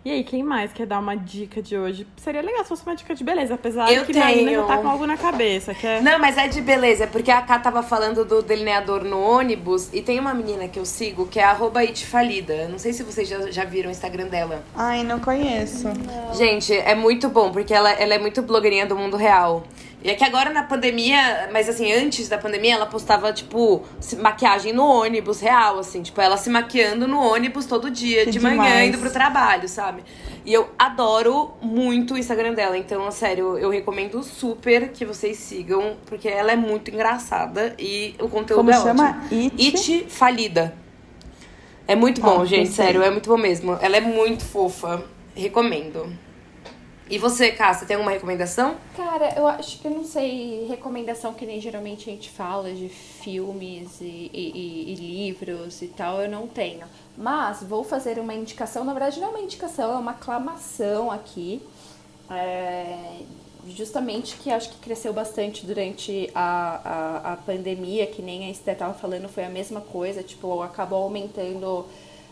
E aí, quem mais quer dar uma dica de hoje? Seria legal se fosse uma dica de beleza, apesar Eu de que tenho. já tá com algo na cabeça. Que é... Não, mas é de beleza, porque a Ká tava falando do delineador no ônibus e tem uma menina que eu sigo que é arroba itfalida. Não sei se vocês já, já viram o Instagram dela. Ai, não conheço. Gente, é muito bom, porque ela, ela é muito blogueirinha do mundo real. E é que agora na pandemia, mas assim, antes da pandemia, ela postava, tipo, maquiagem no ônibus real, assim. Tipo, ela se maquiando no ônibus todo dia, Que de manhã, demais. indo pro trabalho, sabe? E eu adoro muito o Instagram dela. Então, sério, eu recomendo super que vocês sigam, porque ela é muito engraçada e o conteúdo Como é chama? ótimo. It? It Falida. É muito Tá, bom, gente, sério, é muito bom mesmo. Ela é muito fofa. Recomendo. E você, Cássia, tem alguma recomendação? Cara, eu acho que eu não sei recomendação que nem geralmente a gente fala de filmes e, e- e- e livros e tal, eu não tenho. Mas vou fazer uma indicação, na verdade não é uma indicação, é uma aclamação aqui. É, justamente que acho que cresceu bastante durante a, a, a pandemia, que nem a Esté tava falando, foi a mesma coisa, tipo, acabou aumentando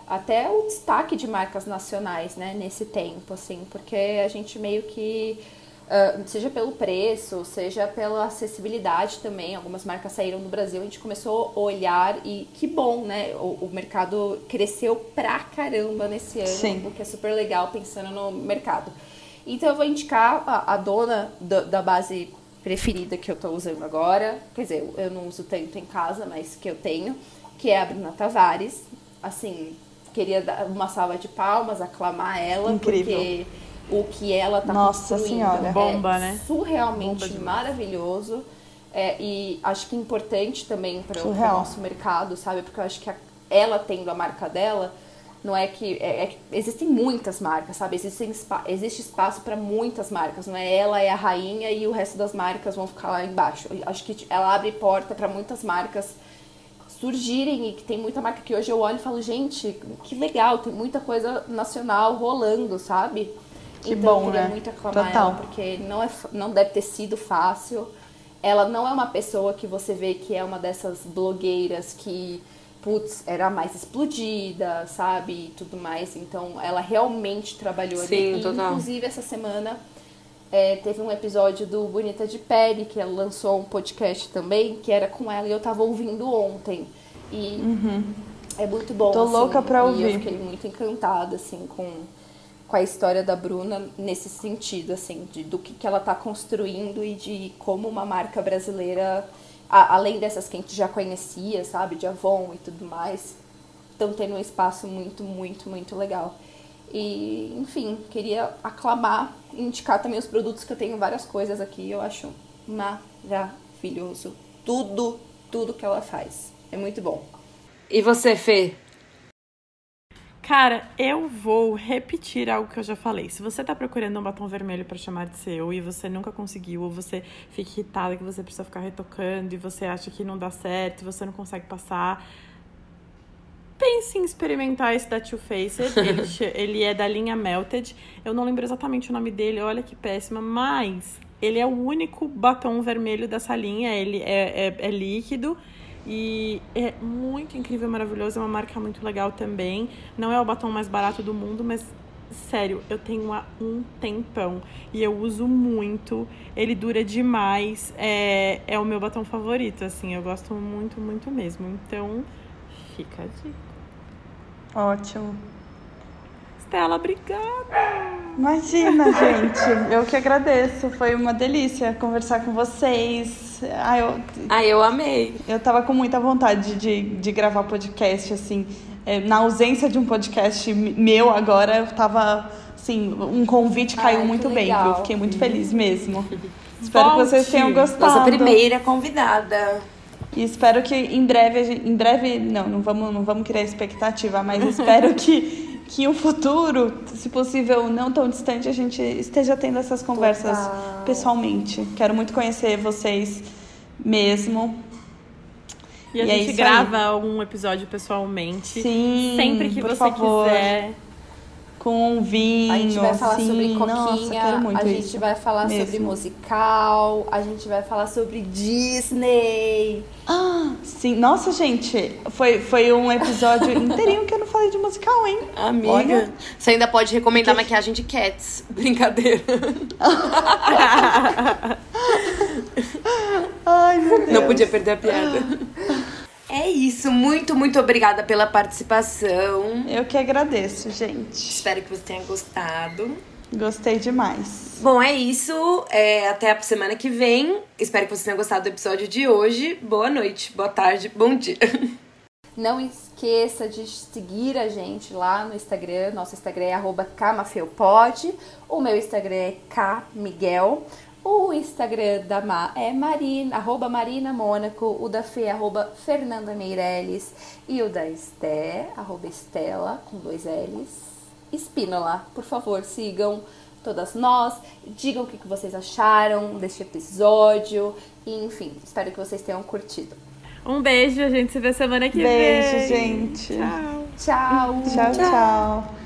até o destaque de marcas nacionais, né, nesse tempo, assim, porque a gente meio que, ah, seja pelo preço, seja pela acessibilidade também, algumas marcas saíram do Brasil, a gente começou a olhar e que bom, né, o, o mercado cresceu pra caramba nesse ano, Sim. o que é super legal pensando no mercado. Então eu vou indicar a, a dona da, da base preferida que eu tô usando agora, quer dizer, eu não uso tanto em casa, mas que eu tenho, que é a Bruna Tavares. Assim, queria dar uma salva de palmas, aclamar ela, Incrível. porque o que ela tá Nossa construindo Senhora. é Bomba, né? surrealmente Bomba maravilhoso. É, e acho que importante também para o nosso mercado, sabe? Porque eu acho que a- ela tendo a marca dela, não é que, é- é existem muitas marcas, sabe? Existem existe espaço para muitas marcas, não é ela é a rainha e o resto das marcas vão ficar lá embaixo. Eu acho que ela abre porta para muitas marcas surgirem e que tem muita marca que hoje eu olho e falo, gente, que legal, tem muita coisa nacional rolando, sabe? Que então, bom, eu queria né? muito aclamar Total. ela, porque não, é, não deve ter sido fácil. Ela não é uma pessoa que você vê que é uma dessas blogueiras que, putz, era mais explodida, sabe? E tudo mais. Então, ela realmente trabalhou Sim, ali. Total. inclusive, essa semana é, teve um episódio do Bonita de Pele, que ela lançou um podcast também, que era com ela e eu tava ouvindo ontem. E é muito bom. Uhum. Tô assim, louca pra E ouvir. eu fiquei muito encantada, assim, com, com a história da Bruna nesse sentido, assim, de, do que, que ela tá construindo e de como uma marca brasileira, a- além dessas que a gente já conhecia, sabe, de Avon e tudo mais, estão tendo um espaço muito, muito, muito legal. E, enfim, queria aclamar indicar também os produtos que eu tenho várias coisas aqui, eu acho maravilhoso. Tudo, tudo que ela faz. É muito bom. E você, Fê? Cara, eu vou repetir algo que eu já falei. Se você tá procurando um batom vermelho pra chamar de seu e você nunca conseguiu, ou você fica irritada que você precisa ficar retocando e você acha que não dá certo e você não consegue passar, pense em experimentar esse da Too Faced. Ele, ele é da linha Melted. Eu não lembro exatamente o nome dele, olha que péssima, mas ele é o único batom vermelho dessa linha. Ele é, é, é líquido e é muito incrível, maravilhoso. É uma marca muito legal também. Não é o batom mais barato do mundo, mas sério, eu tenho há um tempão e eu uso muito. Ele dura demais. É, é o meu batom favorito, assim. Eu gosto muito, muito mesmo. Então, fica a dica. Ótimo. Estela, obrigada! Imagina, gente. Eu que agradeço. Foi uma delícia conversar com vocês. Ah, eu, Ah, eu amei. eu tava com muita vontade de, de gravar podcast, assim. É, na ausência de um podcast meu agora, eu tava, assim, um convite caiu Ai, muito bem, viu? Fiquei muito feliz mesmo. Espero que vocês Volte. tenham gostado. Nossa primeira convidada. E espero que em breve, gente- em breve, não, não vamos, não vamos criar expectativa, mas espero que, que um futuro, se possível não tão distante, a gente esteja tendo essas conversas Total. pessoalmente. Quero muito conhecer vocês mesmo. E a E é gente isso grava um episódio pessoalmente. Sim, Sempre que você favor. quiser. Com um vinho. A gente vai falar assim. sobre Nossa, coquinha, quero muito a gente isso. vai falar sobre Mesmo. musical, a gente vai falar sobre Disney. Ah, sim. Nossa, gente, foi, foi um episódio inteirinho que eu não falei de musical, hein? Amiga, Olha. você ainda pode recomendar maquiagem de Cats. Brincadeira. Ai, meu Deus. Não podia perder a piada. É isso, muito, muito obrigada pela participação. Eu que agradeço, gente. Espero que você tenha gostado. Gostei demais. Bom, é isso. É, até a semana que vem. Espero que você tenha gostado do episódio de hoje. Boa noite, boa tarde, bom dia. Não esqueça de seguir a gente lá no Instagram. Nosso Instagram é arroba camafeupod. O meu Instagram é kmiguel. O Instagram da Ma é Marina, arroba Marina Mônaco. O da Fê é arroba Fernanda Meirelles. E o da Esté, arroba Estela, com dois L's. Espínola, por favor, sigam todas nós. Digam o que vocês acharam deste episódio. E, enfim, espero que vocês tenham curtido. Um beijo, a gente se vê semana que Beijo, vem. gente. Tchau. Tchau! tchau. tchau.